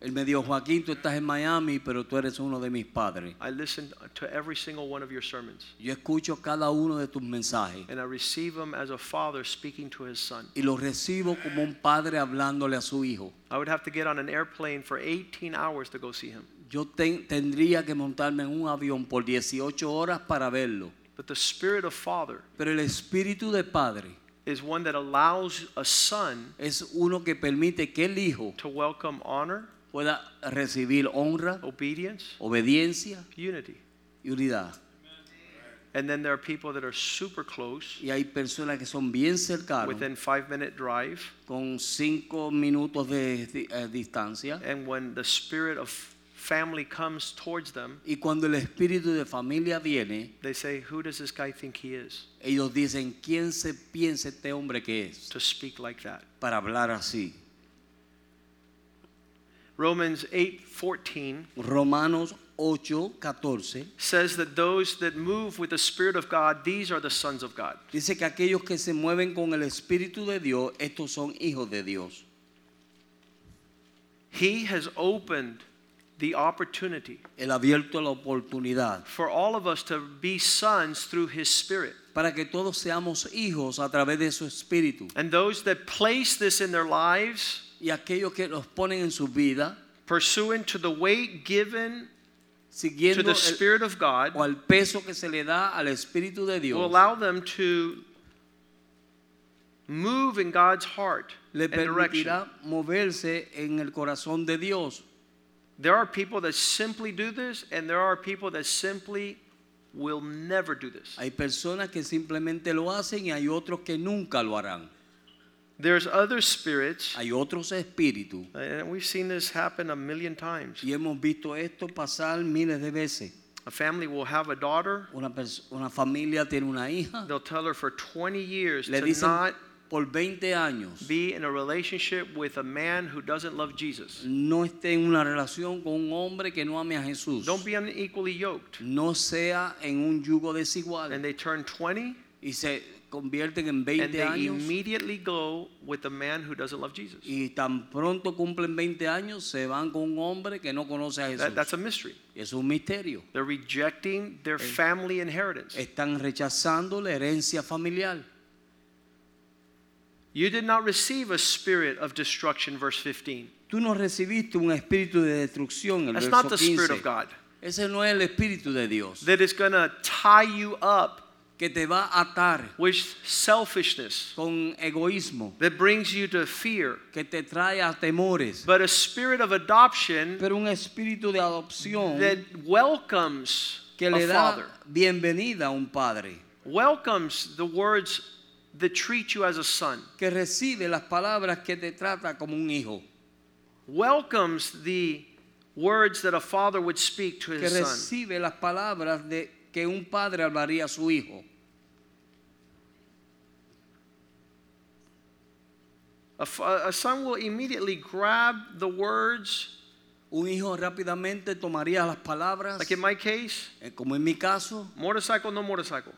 Él me dijo, Joaquín, tú estás en Miami, pero tú eres uno de mis padres. I listen to every single one of your sermons. Yo escucho cada uno de tus mensajes And I receive them as a father speaking to his son. y los recibo como un padre hablándole a su hijo. I would have to get on an airplane for 18 hours to go see him. Yo ten- tendría que montarme en un avión por 18 horas para verlo. But the spirit of father Pero el espíritu de padre is one that allows a son es uno que permite que el hijo to welcome honor, pueda recibir honra, obedience, obediencia unity. y unidad. And then there are people that are super close Y hay personas que son bien cercanos, within five minute drive. con cinco minutos de eh, distancia. And when the spirit of family comes towards them, Y cuando el espíritu de familia viene, they say, Who does this guy think he is ellos dicen, ¿quién se piensa este hombre que es to speak like that? para hablar así? Romans 8:14 Romanos 8, 14 says that those that move with the Spirit of God, these are the sons of God. dice que aquellos que se mueven con el espíritu de Dios, estos son hijos de Dios. He has opened the opportunity Él ha abierto la oportunidad for all of us to be sons through His Spirit. para que todos seamos hijos a través de su espíritu. And those that place this in their lives, Y aquellos que los ponen en su vida, pursuant to the weight given to siguiendo the el- Spirit of God, o al peso que se le da al espíritu de will Dios, allow them to move in God's heart le and direction. permitirá moverse en el corazón de Dios. There are people that simply do this, and there are people that simply will never do this. Hay personas que simplemente lo hacen y hay otros que nunca lo harán. There's other spirits, Hay otros espíritus uh, and we've seen this happen a million times. y hemos visto esto pasar miles de veces. A family will have a daughter, Una, una familia tiene una hija, they'll tell her for 20 years le to dicen not por 20 años be in a relationship with a man who doesn't love Jesus. no esté en una relación con un hombre que no ame a Jesús. Don't be unequally yoked. No sea en un yugo desigual And they turn 20 y se convierten en and they años immediately go with a man who doesn't love Jesus. y tan pronto cumplen 20 años se van con un hombre que no conoce a Jesús. That, that's a mystery. es un misterio. They're rejecting their eh, family inheritance. Están rechazando la herencia familiar. You did not receive a spirit of destruction, verse 15. Tú no recibiste un espíritu de destrucción, el That's verso not the Spirit 15. of God. Ese no es el espíritu de Dios That is going to tie you up que te va a atar with selfishness, con egoísmo, that brings you to fear. que te trae a temores. But a spirit of adoption Pero un espíritu de adopción that welcomes que a le da father, bienvenida a un padre, welcomes the words that treat you as a son, que recibe las palabras que te trata como un hijo, welcomes the words that a father would speak to que his son. las palabras de que un padre hablaría a su hijo. A, son will immediately grab the words, Un hijo rápidamente tomaría las palabras, like in my case, eh, como en mi caso, motorcycle, no motorcycle.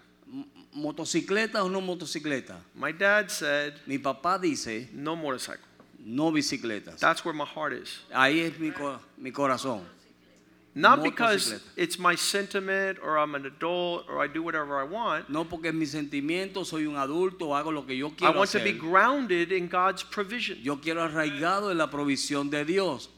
motocicleta o no motocicleta. My dad said, Mi papá dice, no motorcycle. no bicicletas. That's where my heart is. Ahí es mi, mi corazón. Not because it's my sentiment or I'm an adult or I do whatever I want. No porque es mi sentimiento, soy un adulto, hago lo que yo quiero I want to be grounded in God's provision. Yo quiero arraigado en la provisión de Dios.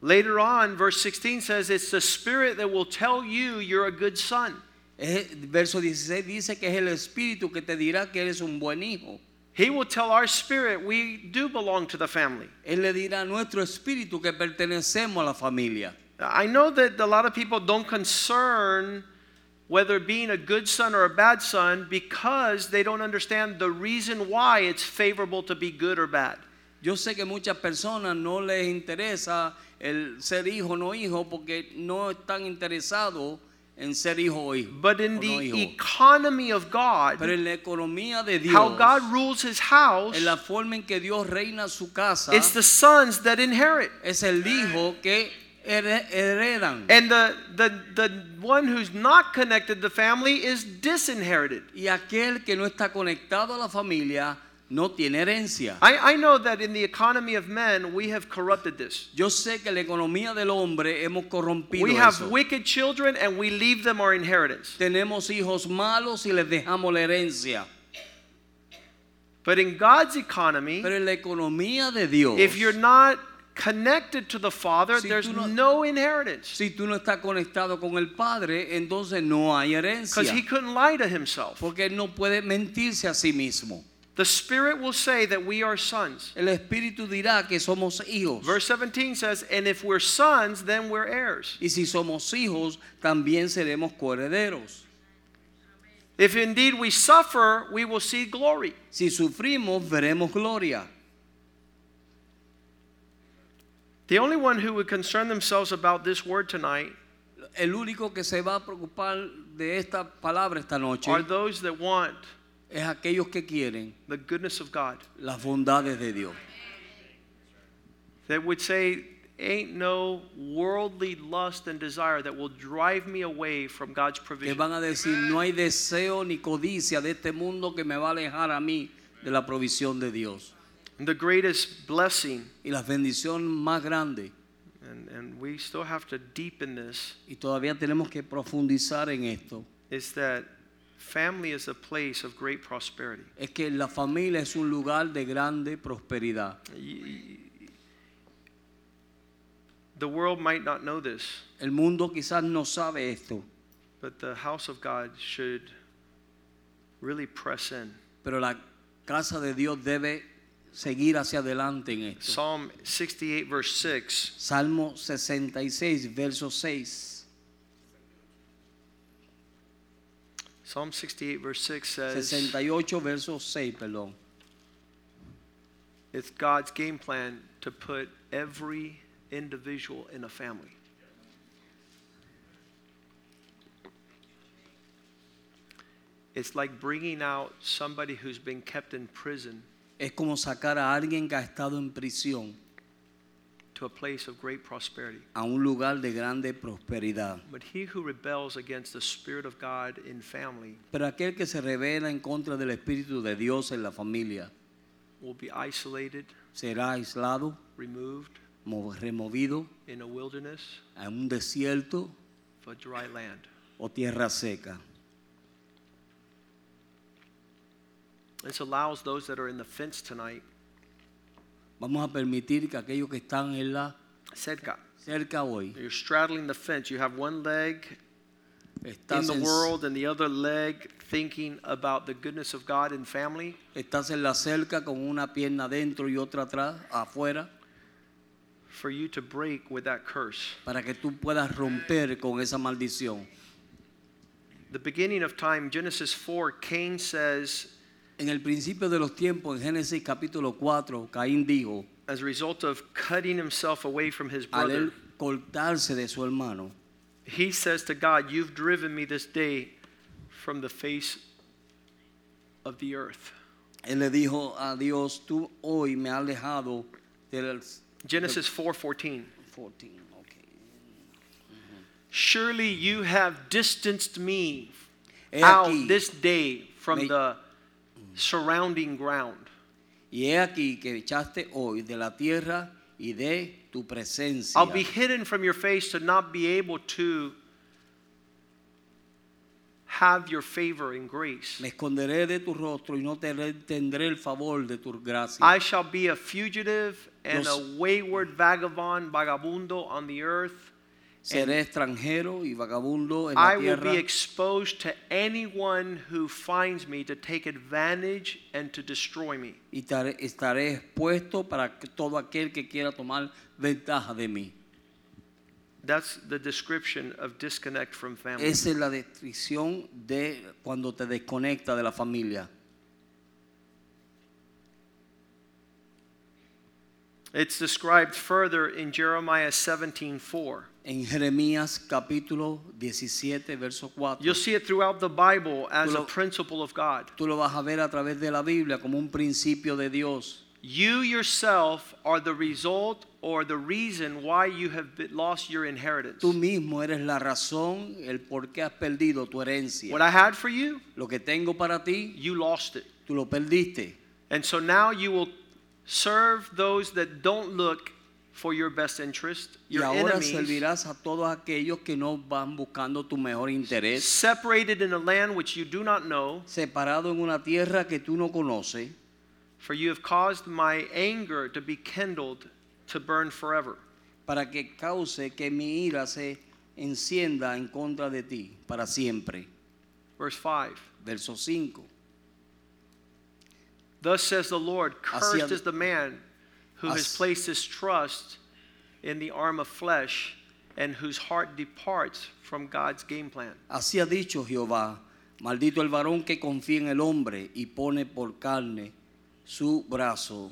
Later on, verse 16 says, It's the Spirit that will tell you you're a good son. Verso 16 dice que es el Espíritu que te dirá que eres un buen hijo. He will tell our spirit we do belong to the family. Él le dirá a nuestro espíritu que pertenecemos a la familia. I know that a lot of people don't concern whether being a good son or a bad son because they don't understand the reason why it's favorable to be good or bad. Yo sé que muchas personas no les interesa el ser hijo o no hijo porque no están interesados en ser hijo hijo. But in the economy of God, Pero en la economía de Dios, how God rules his house, en la forma en que Dios reina su casa, it's the sons that inherit. es el hijo que heredan. And the, the, the one who's not connected to the family is disinherited. Y aquel que no está conectado a la familia no tiene herencia. I, I know that in the economy of men, we have corrupted this. Yo sé que la economía del hombre hemos corrompido We have eso. wicked children and we leave them our inheritance. Tenemos hijos malos y les dejamos la herencia. But in God's economy, Pero en la economía de Dios, if you're not connected to the Father, Si there's no- no inheritance. si tú no estás conectado con el Padre, entonces no hay herencia. Because he couldn't lie to himself. Porque él no puede mentirse a sí mismo. The Spirit will say that we are sons. El Espíritu dirá que somos hijos. Verse 17 says, And if we're sons, then we're heirs. Y si somos hijos, también seremos coherederos. If indeed we suffer, we will see glory. Si sufrimos, veremos gloria. The only one who would concern themselves about this word tonight El único que se va a preocupar de esta palabra esta noche are those that want es aquellos que quieren the goodness of God. las bondades de Dios. That would say, Ain't no worldly lust and desire that will drive me away from God's Que provision. van a decir, no hay deseo ni codicia de este mundo que me va a alejar a mí de la provisión de Dios. The greatest blessing, Y la bendición más grande, and, and we still have to deepen this, y todavía tenemos que profundizar en esto, is that family is a place of great prosperity. es que la familia es un lugar de grande prosperidad. The world might not know this, El mundo quizás no sabe esto, but the house of God should really press in. pero la casa de Dios debe seguir hacia adelante en esto. Psalm 68, verse 6 Salmo 66, verso 6. Psalm 68, verse 6 says, 68, verso 6, perdón. It's God's game plan to put every individual in a family. It's like bringing out somebody who's been kept in prison Es como sacar a alguien que ha estado en prisión to a place of great prosperity. a un lugar de grande prosperidad. But he who rebels against the Spirit of God in family Pero aquel que se revela en contra del Espíritu de Dios en la familia will be isolated, será aislado, removed mo- removido in a wilderness a un desierto a dry land. o tierra seca. This allows those that are in the fence tonight, Vamos a permitir que aquellos que están en la cerca, cerca hoy, you're straddling the fence. You have one leg in estás the en, world and the other leg thinking about the goodness of God and family. estás en la cerca con una pierna dentro y otra atrás, afuera, For you to break with that curse. para que tú puedas romper con esa maldición. The beginning of time, Genesis 4, Cain says, En el principio de los tiempos, en Génesis capítulo 4, Caín dijo, as a result of cutting himself away from his al brother, él cortarse de su hermano, he says to God, You've driven me this day from the face of the earth. él le dijo a Dios, tú hoy me has alejado del... Genesis 4:14. 14, ok. Surely you have distanced me He out aquí, this day from me- the surrounding ground. y he aquí que echaste hoy de la tierra y de tu presencia. I'll be hidden from your face to not be able to have your favor and grace. Me esconderé de tu rostro y no tendré el favor de tu gracia. I shall be a fugitive and Los- a wayward vagabond, vagabundo on the earth. Seré extranjero y vagabundo en I la will tierra. be exposed to anyone who finds me to take advantage and to destroy me. y estaré, estaré expuesto para que todo aquel que quiera tomar ventaja de mí. That's the description of disconnect from family. Esa es la descripción de cuando te desconecta de la familia. It's described further in Jeremiah 17:4. En Jeremías capítulo 17, verso 4. You'll see it throughout the Bible as Tú a principle of God. Tú lo vas a ver a través de la Biblia como un principio de Dios. You yourself are the result or the reason why you have lost your inheritance. Tú mismo eres la razón, el por qué has perdido tu herencia. What I had for you, Lo que tengo para ti, you lost it. tú lo perdiste. And so now you will serve those that don't look for your best interest, Y your ahora enemies, servirás a todos aquellos que no van buscando tu mejor interés, separated in a land which you do not know, separado en una tierra que tú no conoces, for you have caused my anger to be kindled to burn forever. para que cause que mi ira se encienda en contra de ti para siempre. Verse 5. Verso 5. Thus says the Lord, cursed ha- is the man who has As- placed his trust in the arm of flesh and whose heart departs from God's game plan. Así ha dicho Jehová, maldito el varón que confía en el hombre y pone por carne su brazo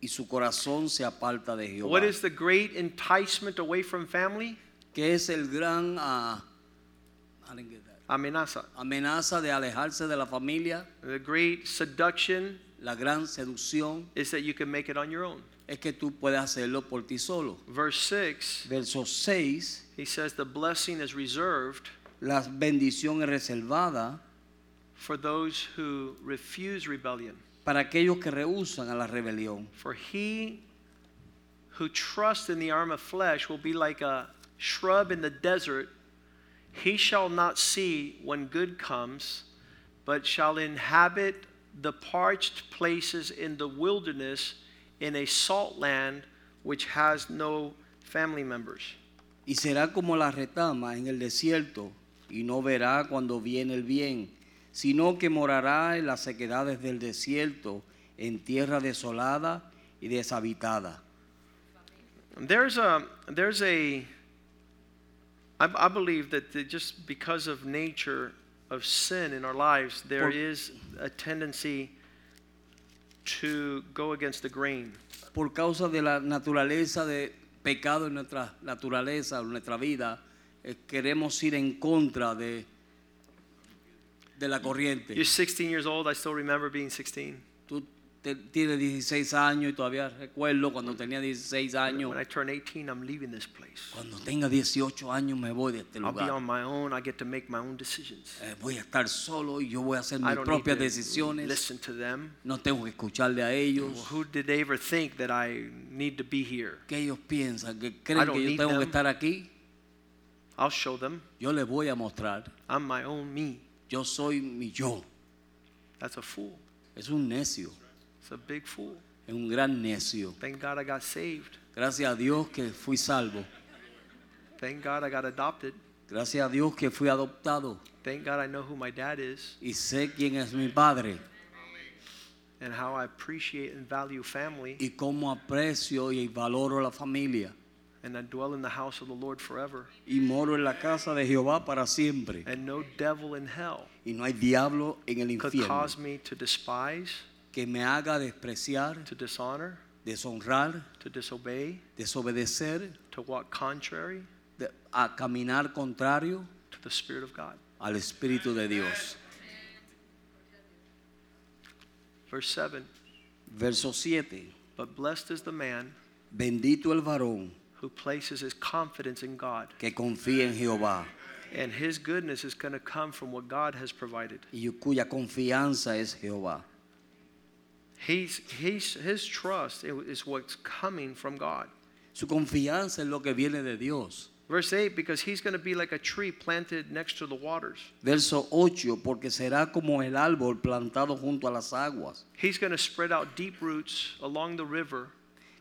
y su corazón se aparta de Jehová. What is the great enticement away from family? que es el gran ah, I didn't get that. Amenaza. amenaza de alejarse de la familia, The great seduction la gran seducción is that you can make it on your own. Es que tú puedes hacerlo por ti solo. Verse 6, Verso 6, he says, The blessing is reserved la bendición es reservada for those who refuse rebellion. para aquellos que rehusan a la rebelión. For he who trusts in the arm of flesh will be like a shrub in the desert. He shall not see when good comes, but shall inhabit the parched places in the wilderness in a salt land which has no family members. Y será como la retama en el desierto, y no verá cuando viene el bien, sino que morará en las sequedades del desierto, en tierra desolada y deshabitada. There's a there's a I, I believe that the, just because of nature of sin in our lives, there Por- is a tendency to go against the grain. Por causa de la naturaleza de pecado en nuestra naturaleza, en nuestra vida, eh, queremos ir en contra de, de la corriente. You're 16 years old. I still remember being 16. Tú tienes 16 años y todavía recuerdo cuando tenía 16 años. When I turn 18, I'm leaving this place. Cuando tenga 18 años me voy de este I'll be lugar. on my own. I get to make my own decisions. Eh, voy a estar solo y yo voy a hacer mis propias decisiones. listen to them. No tengo que escucharle a Well, ellos. who did they ever think that I need to be here? ¿Qué ellos piensan? ¿Que creen que yo tengo que estar aquí? I'll show them. Yo les voy a mostrar. I'm my own me. Yo soy mi yo. That's a fool. Es un necio. It's a big fool. Es un gran necio. Thank God I got saved. Gracias a Dios que fui salvo. Thank God I got adopted. Gracias a Dios que fui adoptado. Thank God I know who my dad is Y sé quién es mi padre. and how I appreciate and value family. Y cómo aprecio y valoro la familia. And I dwell in the house of the Lord forever. Y moro en la casa de Jehová para siempre. And no devil in hell Y no hay diablo en el could infierno cause me to despise, que me haga despreciar, to dishonor, deshonrar, to disobey, desobedecer, to walk contrary de- a caminar contrario to the Spirit of God. al Espíritu de Dios. Verse 7 Verso 7. But blessed is the man Bendito el varón who places his confidence in God, que confía en Jehová and his goodness is going to come from what God has provided. y cuya confianza es Jehová. He's, he's, his trust is what's coming from God. Su confianza es lo que viene de Dios. Verse 8 because he's going to be like a tree planted next to the waters. Verso 8, porque será como el árbol plantado junto a las aguas, He's going to spread out deep roots along the river,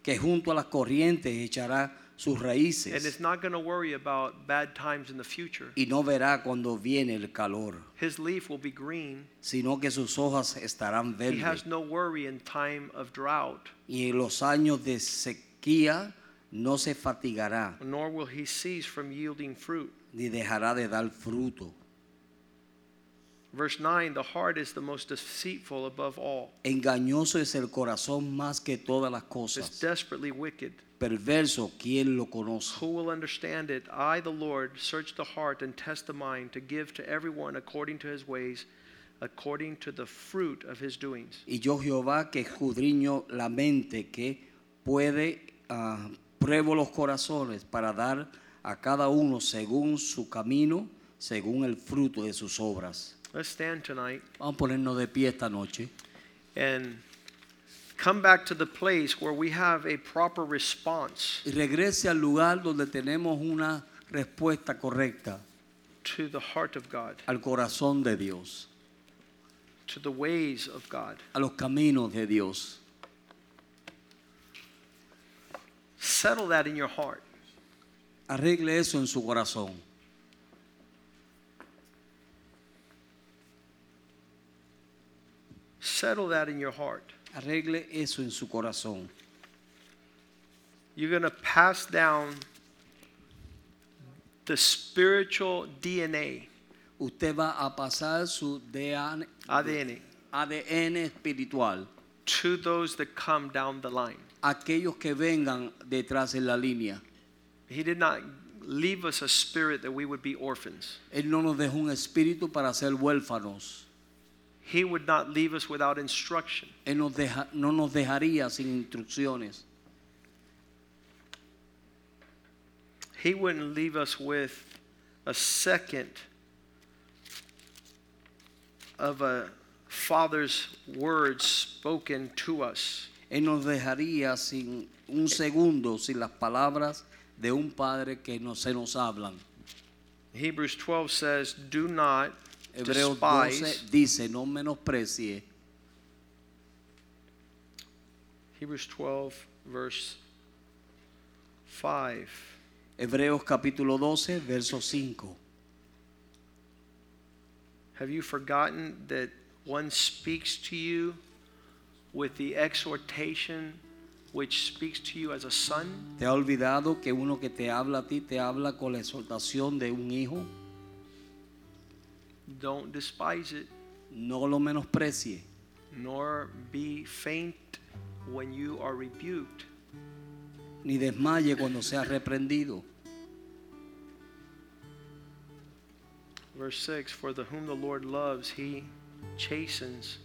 que junto a las corrientes echará sus and raíces is not going to worry about bad times in the future. y no verá cuando viene el calor, His leaf will be green. sino que sus hojas estarán He verdes. has no worry in time of drought, Y en los años de sequía no se fatigará, nor will he cease from yielding fruit. ni dejará de dar fruto. Verse 9 The heart is the most deceitful above all, Engañoso es el corazón más que todas las it's cosas. desperately wicked. Perverso, ¿quién lo conoce? Who will understand it? I, the Lord, search the heart and test the mind to give to everyone according to his ways, according to the fruit of his doings. Y yo Jehová que escudriño la mente, que puede, ah, pruebo los corazones para dar a cada uno según su camino, según el fruto de sus obras. Let's stand tonight Vamos a ponernos de pie esta noche and come back to the place where we have a proper response y regrese al lugar donde tenemos una respuesta correcta to the heart of God, al corazón de Dios, to the ways of God. a los caminos de Dios. Settle that in your heart. Arregle eso en su corazón. Settle that in your heart. Arregle eso en su corazón. You're going to pass down the spiritual DNA, Usted va a pasar su ADN, ADN, ADN espiritual to those that come down the line. aquellos que vengan detrás en la línea. He did not leave us a spirit that we would be orphans. Él no nos dejó un espíritu para ser huérfanos. He would not leave us without instruction. Él nos deja- no nos dejaría sin instrucciones. He wouldn't leave us with a second of a father's words spoken to us. Él nos dejaría sin un segundo sin las palabras de un padre que no se nos hablan. Hebrews 12 says, Do not Hebreos despise. 12 dice, no menosprecie. Hebrews 12, verse 5. Hebreos capítulo 12, verso 5. Have you forgotten that one speaks to you with the exhortation which speaks to you as a son? ¿Te ha olvidado que uno que te habla a ti te habla con la exhortación de un hijo? Don't despise it, No lo menosprecie, nor be faint when you are rebuked. ni desmaye cuando sea reprendido. Verse 6 For the whom the Lord loves, he chastens,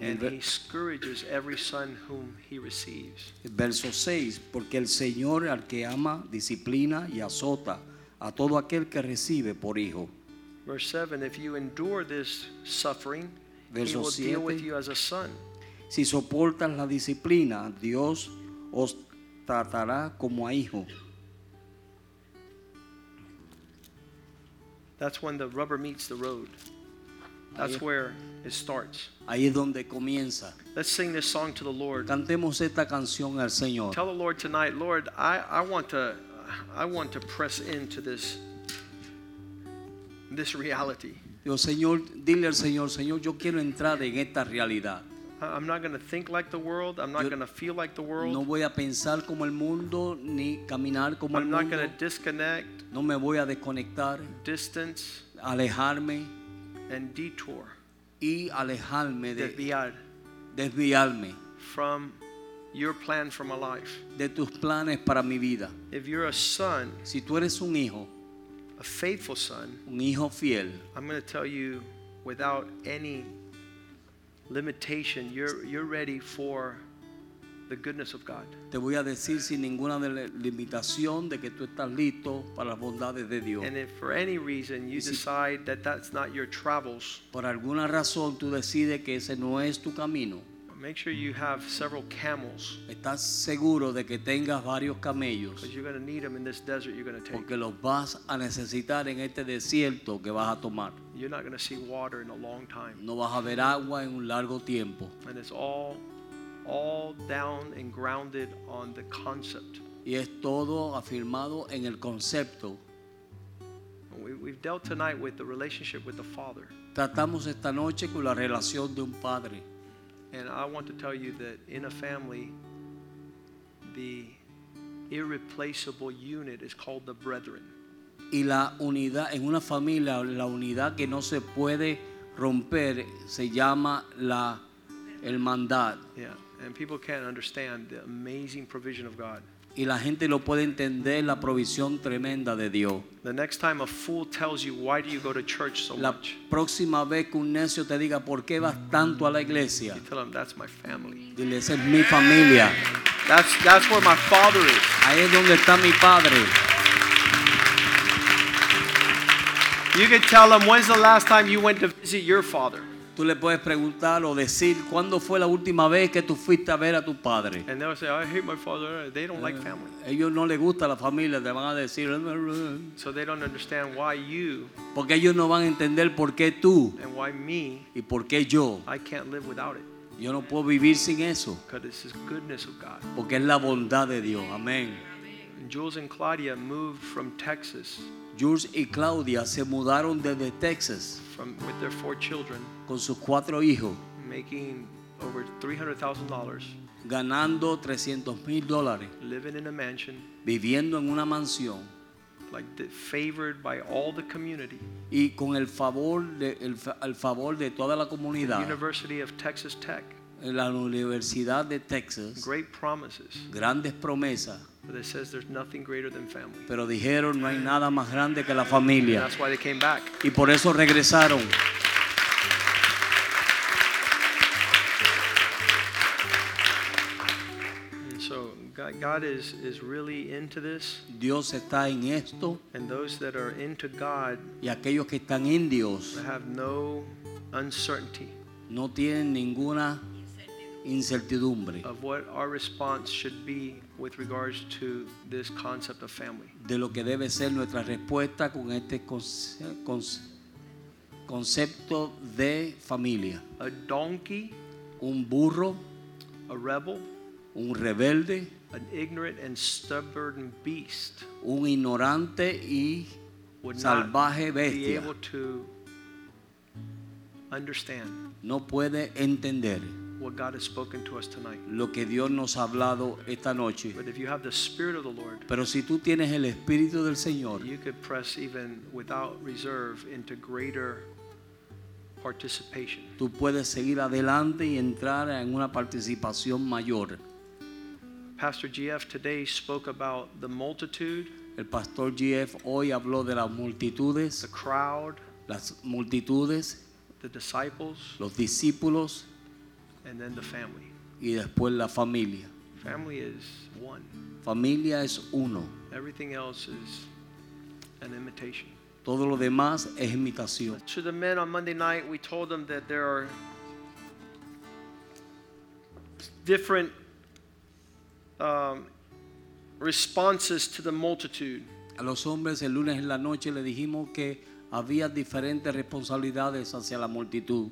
and he scourges every son whom he receives. Verso 6, porque el Señor al que ama disciplina y azota a todo aquel que recibe por hijo. Verse 7 If you endure this suffering, he Verso will deal with you as a son. Si soportas la disciplina, Dios os tratará como a hijo. That's when the rubber meets the road. That's where it starts. Ahí es donde comienza. Let's sing this song to the Lord. Cantemos esta canción al Señor. Tell the Lord tonight, Lord, I, I want to I want to press into this this reality. Dios, Señor, dile al Señor, Señor, yo quiero entrar en esta realidad. I'm not going to think like the world. I'm not going to feel like the world. No voy a pensar como el mundo ni caminar como el I'm not mundo. going to disconnect, No me voy a desconectar, distance, alejarme and detour, y alejarme de desviar desviarme from your plan for my life. de tus planes para mi vida. If you're a son, Si tú eres un hijo, a faithful son, un hijo fiel, I'm going to tell you without any limitation, you're, you're ready for the goodness of God. te voy a decir sin ninguna limitación de que tú estás listo para las bondades de Dios. And if for any reason you si- decide that that's not your travels, Por alguna razón tú decides que ese no es tu camino. Make sure you have several camels Estás seguro de que tengas varios camellos because you're going to need them in this desert you're going to take. porque los vas a necesitar en este desierto que vas a tomar. You're not going to see water in a long time. No vas a ver agua en un largo tiempo. And it's all all down and grounded on the concept. Y es todo afirmado en el concepto. We, we've dealt tonight with the relationship with the Father. Tratamos esta noche con la relación de un padre. And I want to tell you that in a family, the irreplaceable unit is called the brethren. Y la unidad, en una familia, la unidad que no se puede romper se llama la hermandad. Yeah. And people can't understand the amazing provision of God. Y la gente lo puede entender, la provisión tremenda de Dios. The next time a fool tells you, why do you go to church so La much? próxima vez que un necio te diga, ¿por qué vas tanto a la iglesia? You tell him, that's my family. Dile, esa es mi familia. That's, that's where my father is. Ahí es donde está mi padre. You could tell him, when's the last time you went to visit your father? Tú le puedes preguntar o decir cuándo fue la última vez que tú fuiste a ver a tu padre. And they'll say, I hate my father. They don't like family. Ellos no les gusta la familia, te van a decir, So they don't understand why you porque ellos no van a entender por qué tú and why me, y por qué yo. I can't live without it. Yo no puedo vivir sin eso, Because it's the goodness of God. porque es la bondad de Dios. Amén. Jules and Claudia moved from Texas. Jules y Claudia se mudaron desde Texas from with their four children, con sus cuatro hijos, making over $300,000, ganando 300 mil dólares, living in a mansion, viviendo en una mansión. Like the, favored by all the community. y con el favor de, el, el favor de toda la The comunidad. University of Texas Tech, En la Universidad de Texas, great promises, grandes promesas, but it says there's nothing greater than family. pero dijeron no hay nada más grande que la And familia. that's why they came back. Y por eso regresaron. And so God, God is, is really into this. Dios está en esto And those that are into God y aquellos que están en Dios have no uncertainty no tienen ninguna incertidumbre of what our response should be with regards to this concept of family. de lo que debe ser nuestra respuesta con este conce- conce- concepto de familia. A donkey, Un burro, a rebel, un rebelde, an ignorant and stubborn beast un ignorante y would salvaje be bestia able to understand no puede entender what God has spoken to us tonight. lo que Dios nos ha hablado esta noche. But if you have the Spirit of the Lord, Pero si tú tienes el Espíritu del Señor, you could press even without reserve into greater participation. tú puedes seguir adelante y entrar en una participación mayor. Pastor GF today spoke about the multitude, El pastor GF hoy habló de las multitudes, the crowd, las multitudes, the disciples, los discípulos and then the family. y después la familia. Family is one. Familia es uno. Everything else is an imitation. Todo lo demás es imitación. To the men on Monday night, we told them that there are different um, responses to the multitude. A los hombres el lunes en la noche le dijimos que había diferentes responsabilidades hacia la multitud.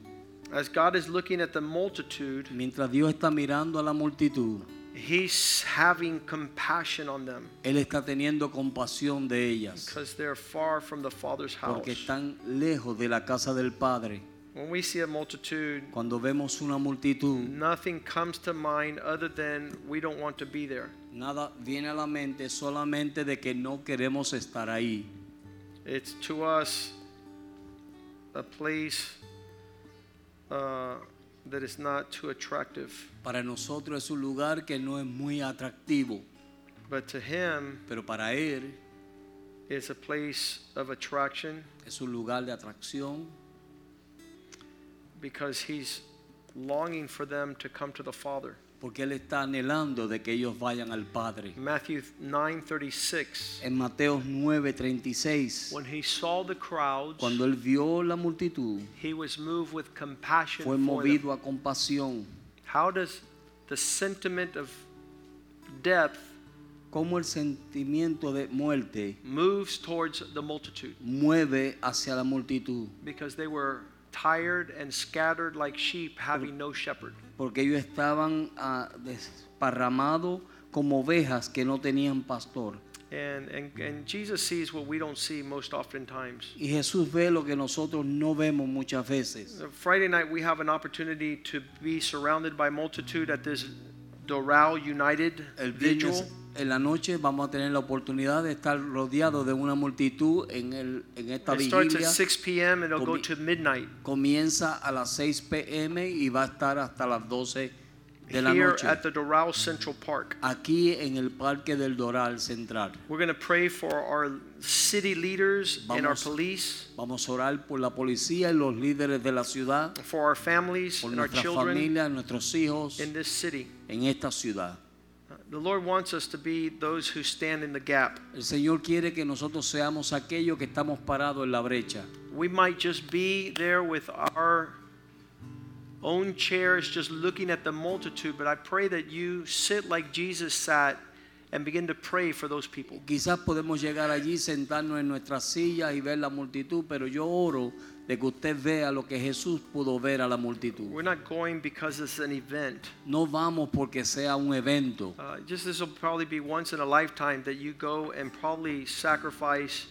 As God is looking at the multitude, Mientras Dios está mirando a la multitud, He's having compassion on them Él está teniendo compasión de ellas because they're far from the Father's house. porque están lejos de la casa del Padre. When we see a multitude, Cuando vemos una multitud, nothing comes to mind other than we don't want to be there. nada viene a la mente solamente de que no queremos estar ahí. It's to us a place uh, that is not too attractive, Para nosotros es un lugar que no es muy atractivo, but to Him, pero para Él it's a place of attraction es un lugar de atracción because He's longing for them to come to the Father. Porque Él está anhelando de que ellos vayan al Padre. Matthew 9:36. En Mateo 9:36, When he saw the crowds, cuando Él vio la multitud, he was moved with compassion fue movido a compasión. How does the sentiment of death Como el sentimiento de muerte moves towards the multitude? mueve hacia la multitud, Because they were tired and scattered like sheep, having no shepherd. Porque ellos estaban ah, desparramados como ovejas que no tenían pastor. And, and, and Jesus sees what we don't see most oftentimes. Y Jesús ve lo que nosotros no vemos muchas veces. Uh, Friday night, we have an opportunity to be surrounded by multitude at this Doral United El vigil. En la noche vamos a tener la oportunidad de estar rodeados de una multitud en, el, en esta It starts at vigilia. 6 p.m. and it'll go to midnight. Comienza a las 6 pm y va a estar hasta las 12 de la Here noche. at the Doral Central Park. Aquí en el Parque del Doral Central. We're going to pray for our city leaders and our Vamos. police, Vamos a orar por la policía y los líderes de la ciudad, for our families por and our children familias, nuestros hijos in this city. en esta ciudad. The Lord wants us to be those who stand in the gap. El Señor quiere que nosotros seamos aquellos que estamos parados en la brecha. We might just be there with our own chairs just looking at the multitude, but I pray that you sit like Jesus sat and begin to pray for those people. Quizás podemos llegar allí, sentarnos en nuestras sillas y ver la multitud, pero yo oro de que usted vea lo que Jesús pudo ver a la multitud. We're not going because it's an event. No vamos porque sea un evento. Uh, just this will probably be once in a lifetime that you go and probably sacrifice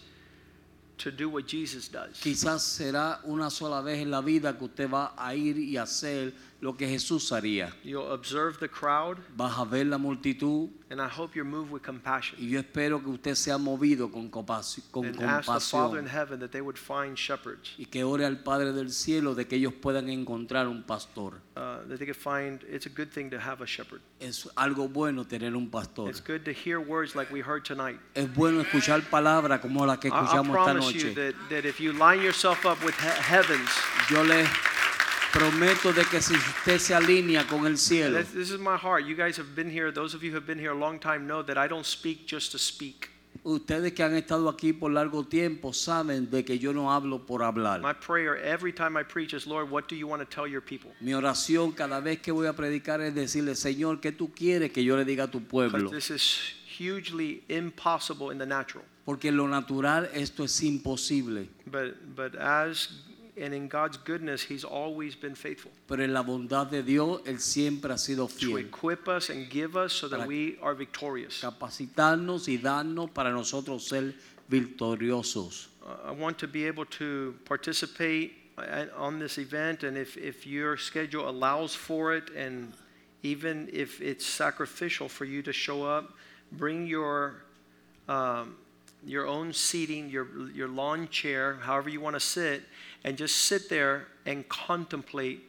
to do what Jesus does. Quizás será una sola vez en la vida que usted va a ir y hacer lo que Jesús haría. You'll observe the crowd, Vas a ver la multitud and I hope you're moved with compassion. y yo espero que usted sea movido con, compasi- con And ask the Father in compasión heaven that they would find shepherds, y que ore al Padre del cielo de que ellos puedan encontrar un pastor. uh, that they could find. It's a good thing to have a shepherd. Es algo bueno tener un pastor. It's good to hear words like we heard tonight. Es bueno escuchar palabras como las que I, I escuchamos esta promise you noche. that, that if you line yourself up with he- heavens, Yo prometo de que si usted se alinea con el cielo, this, is my heart. You guys have been here. Those of you who have been here a long time know that I don't speak just to speak. ustedes que han estado aquí por largo tiempo saben de que yo no hablo por hablar. My prayer every time I preach is, Lord, what do you want to tell your people? Mi oración cada vez que voy a predicar es decirle, Señor, ¿qué tú quieres que yo le diga a tu pueblo? This is hugely impossible in the natural. Porque en lo natural esto es imposible, But but as and in God's goodness, He's always been faithful pero en la bondad de Dios Él siempre ha sido fiel. to equip us and give us so that we are victorious. Capacitarnos y darnos para nosotros ser victoriosos. Uh, I want to be able to participate uh, on this event, and if, if your schedule allows for it, and even if it's sacrificial for you to show up, bring your um, your own seating, your your lawn chair, however you want to sit, and just sit there and contemplate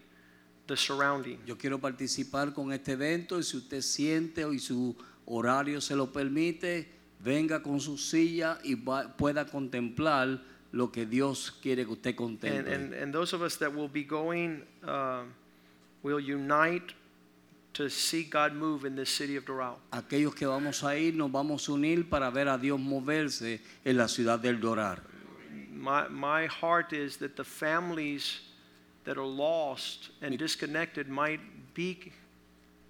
the surrounding. Yo quiero participar con este evento y si usted siente y su horario se lo permite, venga con su silla y va- pueda contemplar lo que Dios quiere que usted And, contemple. and, and those of us that will be going um, will unite to see God move in this city of Doral. Aquellos que vamos a ir, nos vamos a unir para ver a Dios moverse en la ciudad del Doral. My, my heart is that the families that are lost and disconnected might be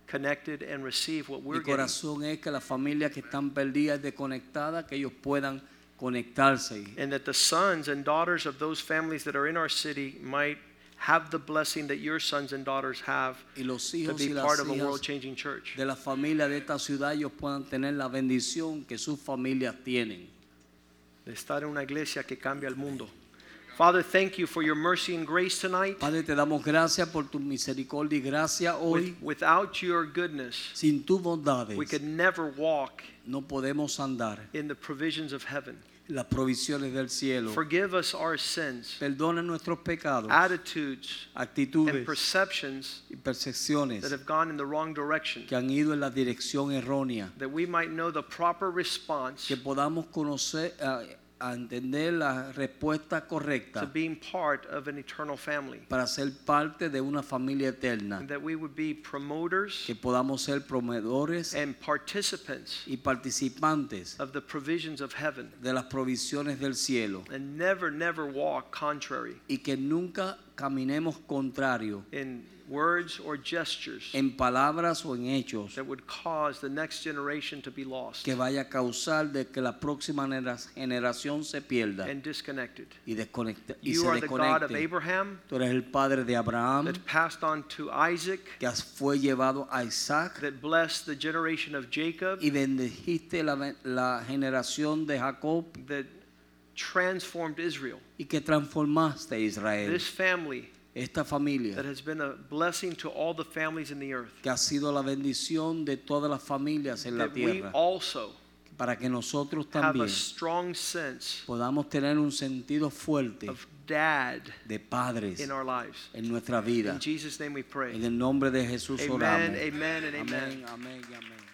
connected and receive what we're getting. corazón es que las familias que están perdidas, desconectadas, que ellos puedan conectarse. And that the sons and daughters of those families that are in our city might have the blessing that your sons and daughters have Y los to be part of a world changing church. de la familia de esta ciudad, ellos puedan tener la bendición que sus familias tienen. De estar en una iglesia que cambia el mundo. Father, thank you for your mercy and grace tonight. Padre, te damos gracias por tu misericordia y gracia hoy. With- without your goodness, Sin tus bondades we could never walk no podemos andar in the provisions of heaven. las provisiones del cielo. Forgive us our sins, Perdona nuestros pecados, attitudes, and perceptions y percepciones that have gone in the wrong direction, que han ido en la dirección errónea. that we might know the proper response Que podamos conocer, a, a entender la respuesta to correcta being part of an eternal family. para ser parte de una familia eterna. And that we would be promoters Que podamos ser promedores and participants y participantes of the provisions of heaven de las provisiones del cielo. and never, never walk contrary Y que nunca caminemos contrario in words or gestures en palabras o en hechos that would cause the next generation to be lost que vaya a causar de que la próxima genera- generación se pierda and disconnected. y, desconecte, y You se are the God of. Abraham Tú eres el padre de Abraham that passed on to Isaac, que fue llevado a Isaac that blessed the generation of Jacob, y bendijiste la, la generación de Jacob that transformed Israel. y que transformaste a Israel. This family Esta that familia has been a blessing to all the families in the earth. que ha sido la bendición de todas las familias en la That we tierra also para que nosotros have a también strong sense podamos tener un sentido fuerte of dad de padres in our lives. en nuestra vida. In Jesus' name we En pray. el nombre de Jesús Amen, oramos. amen, and amen. Amén, amén y amén.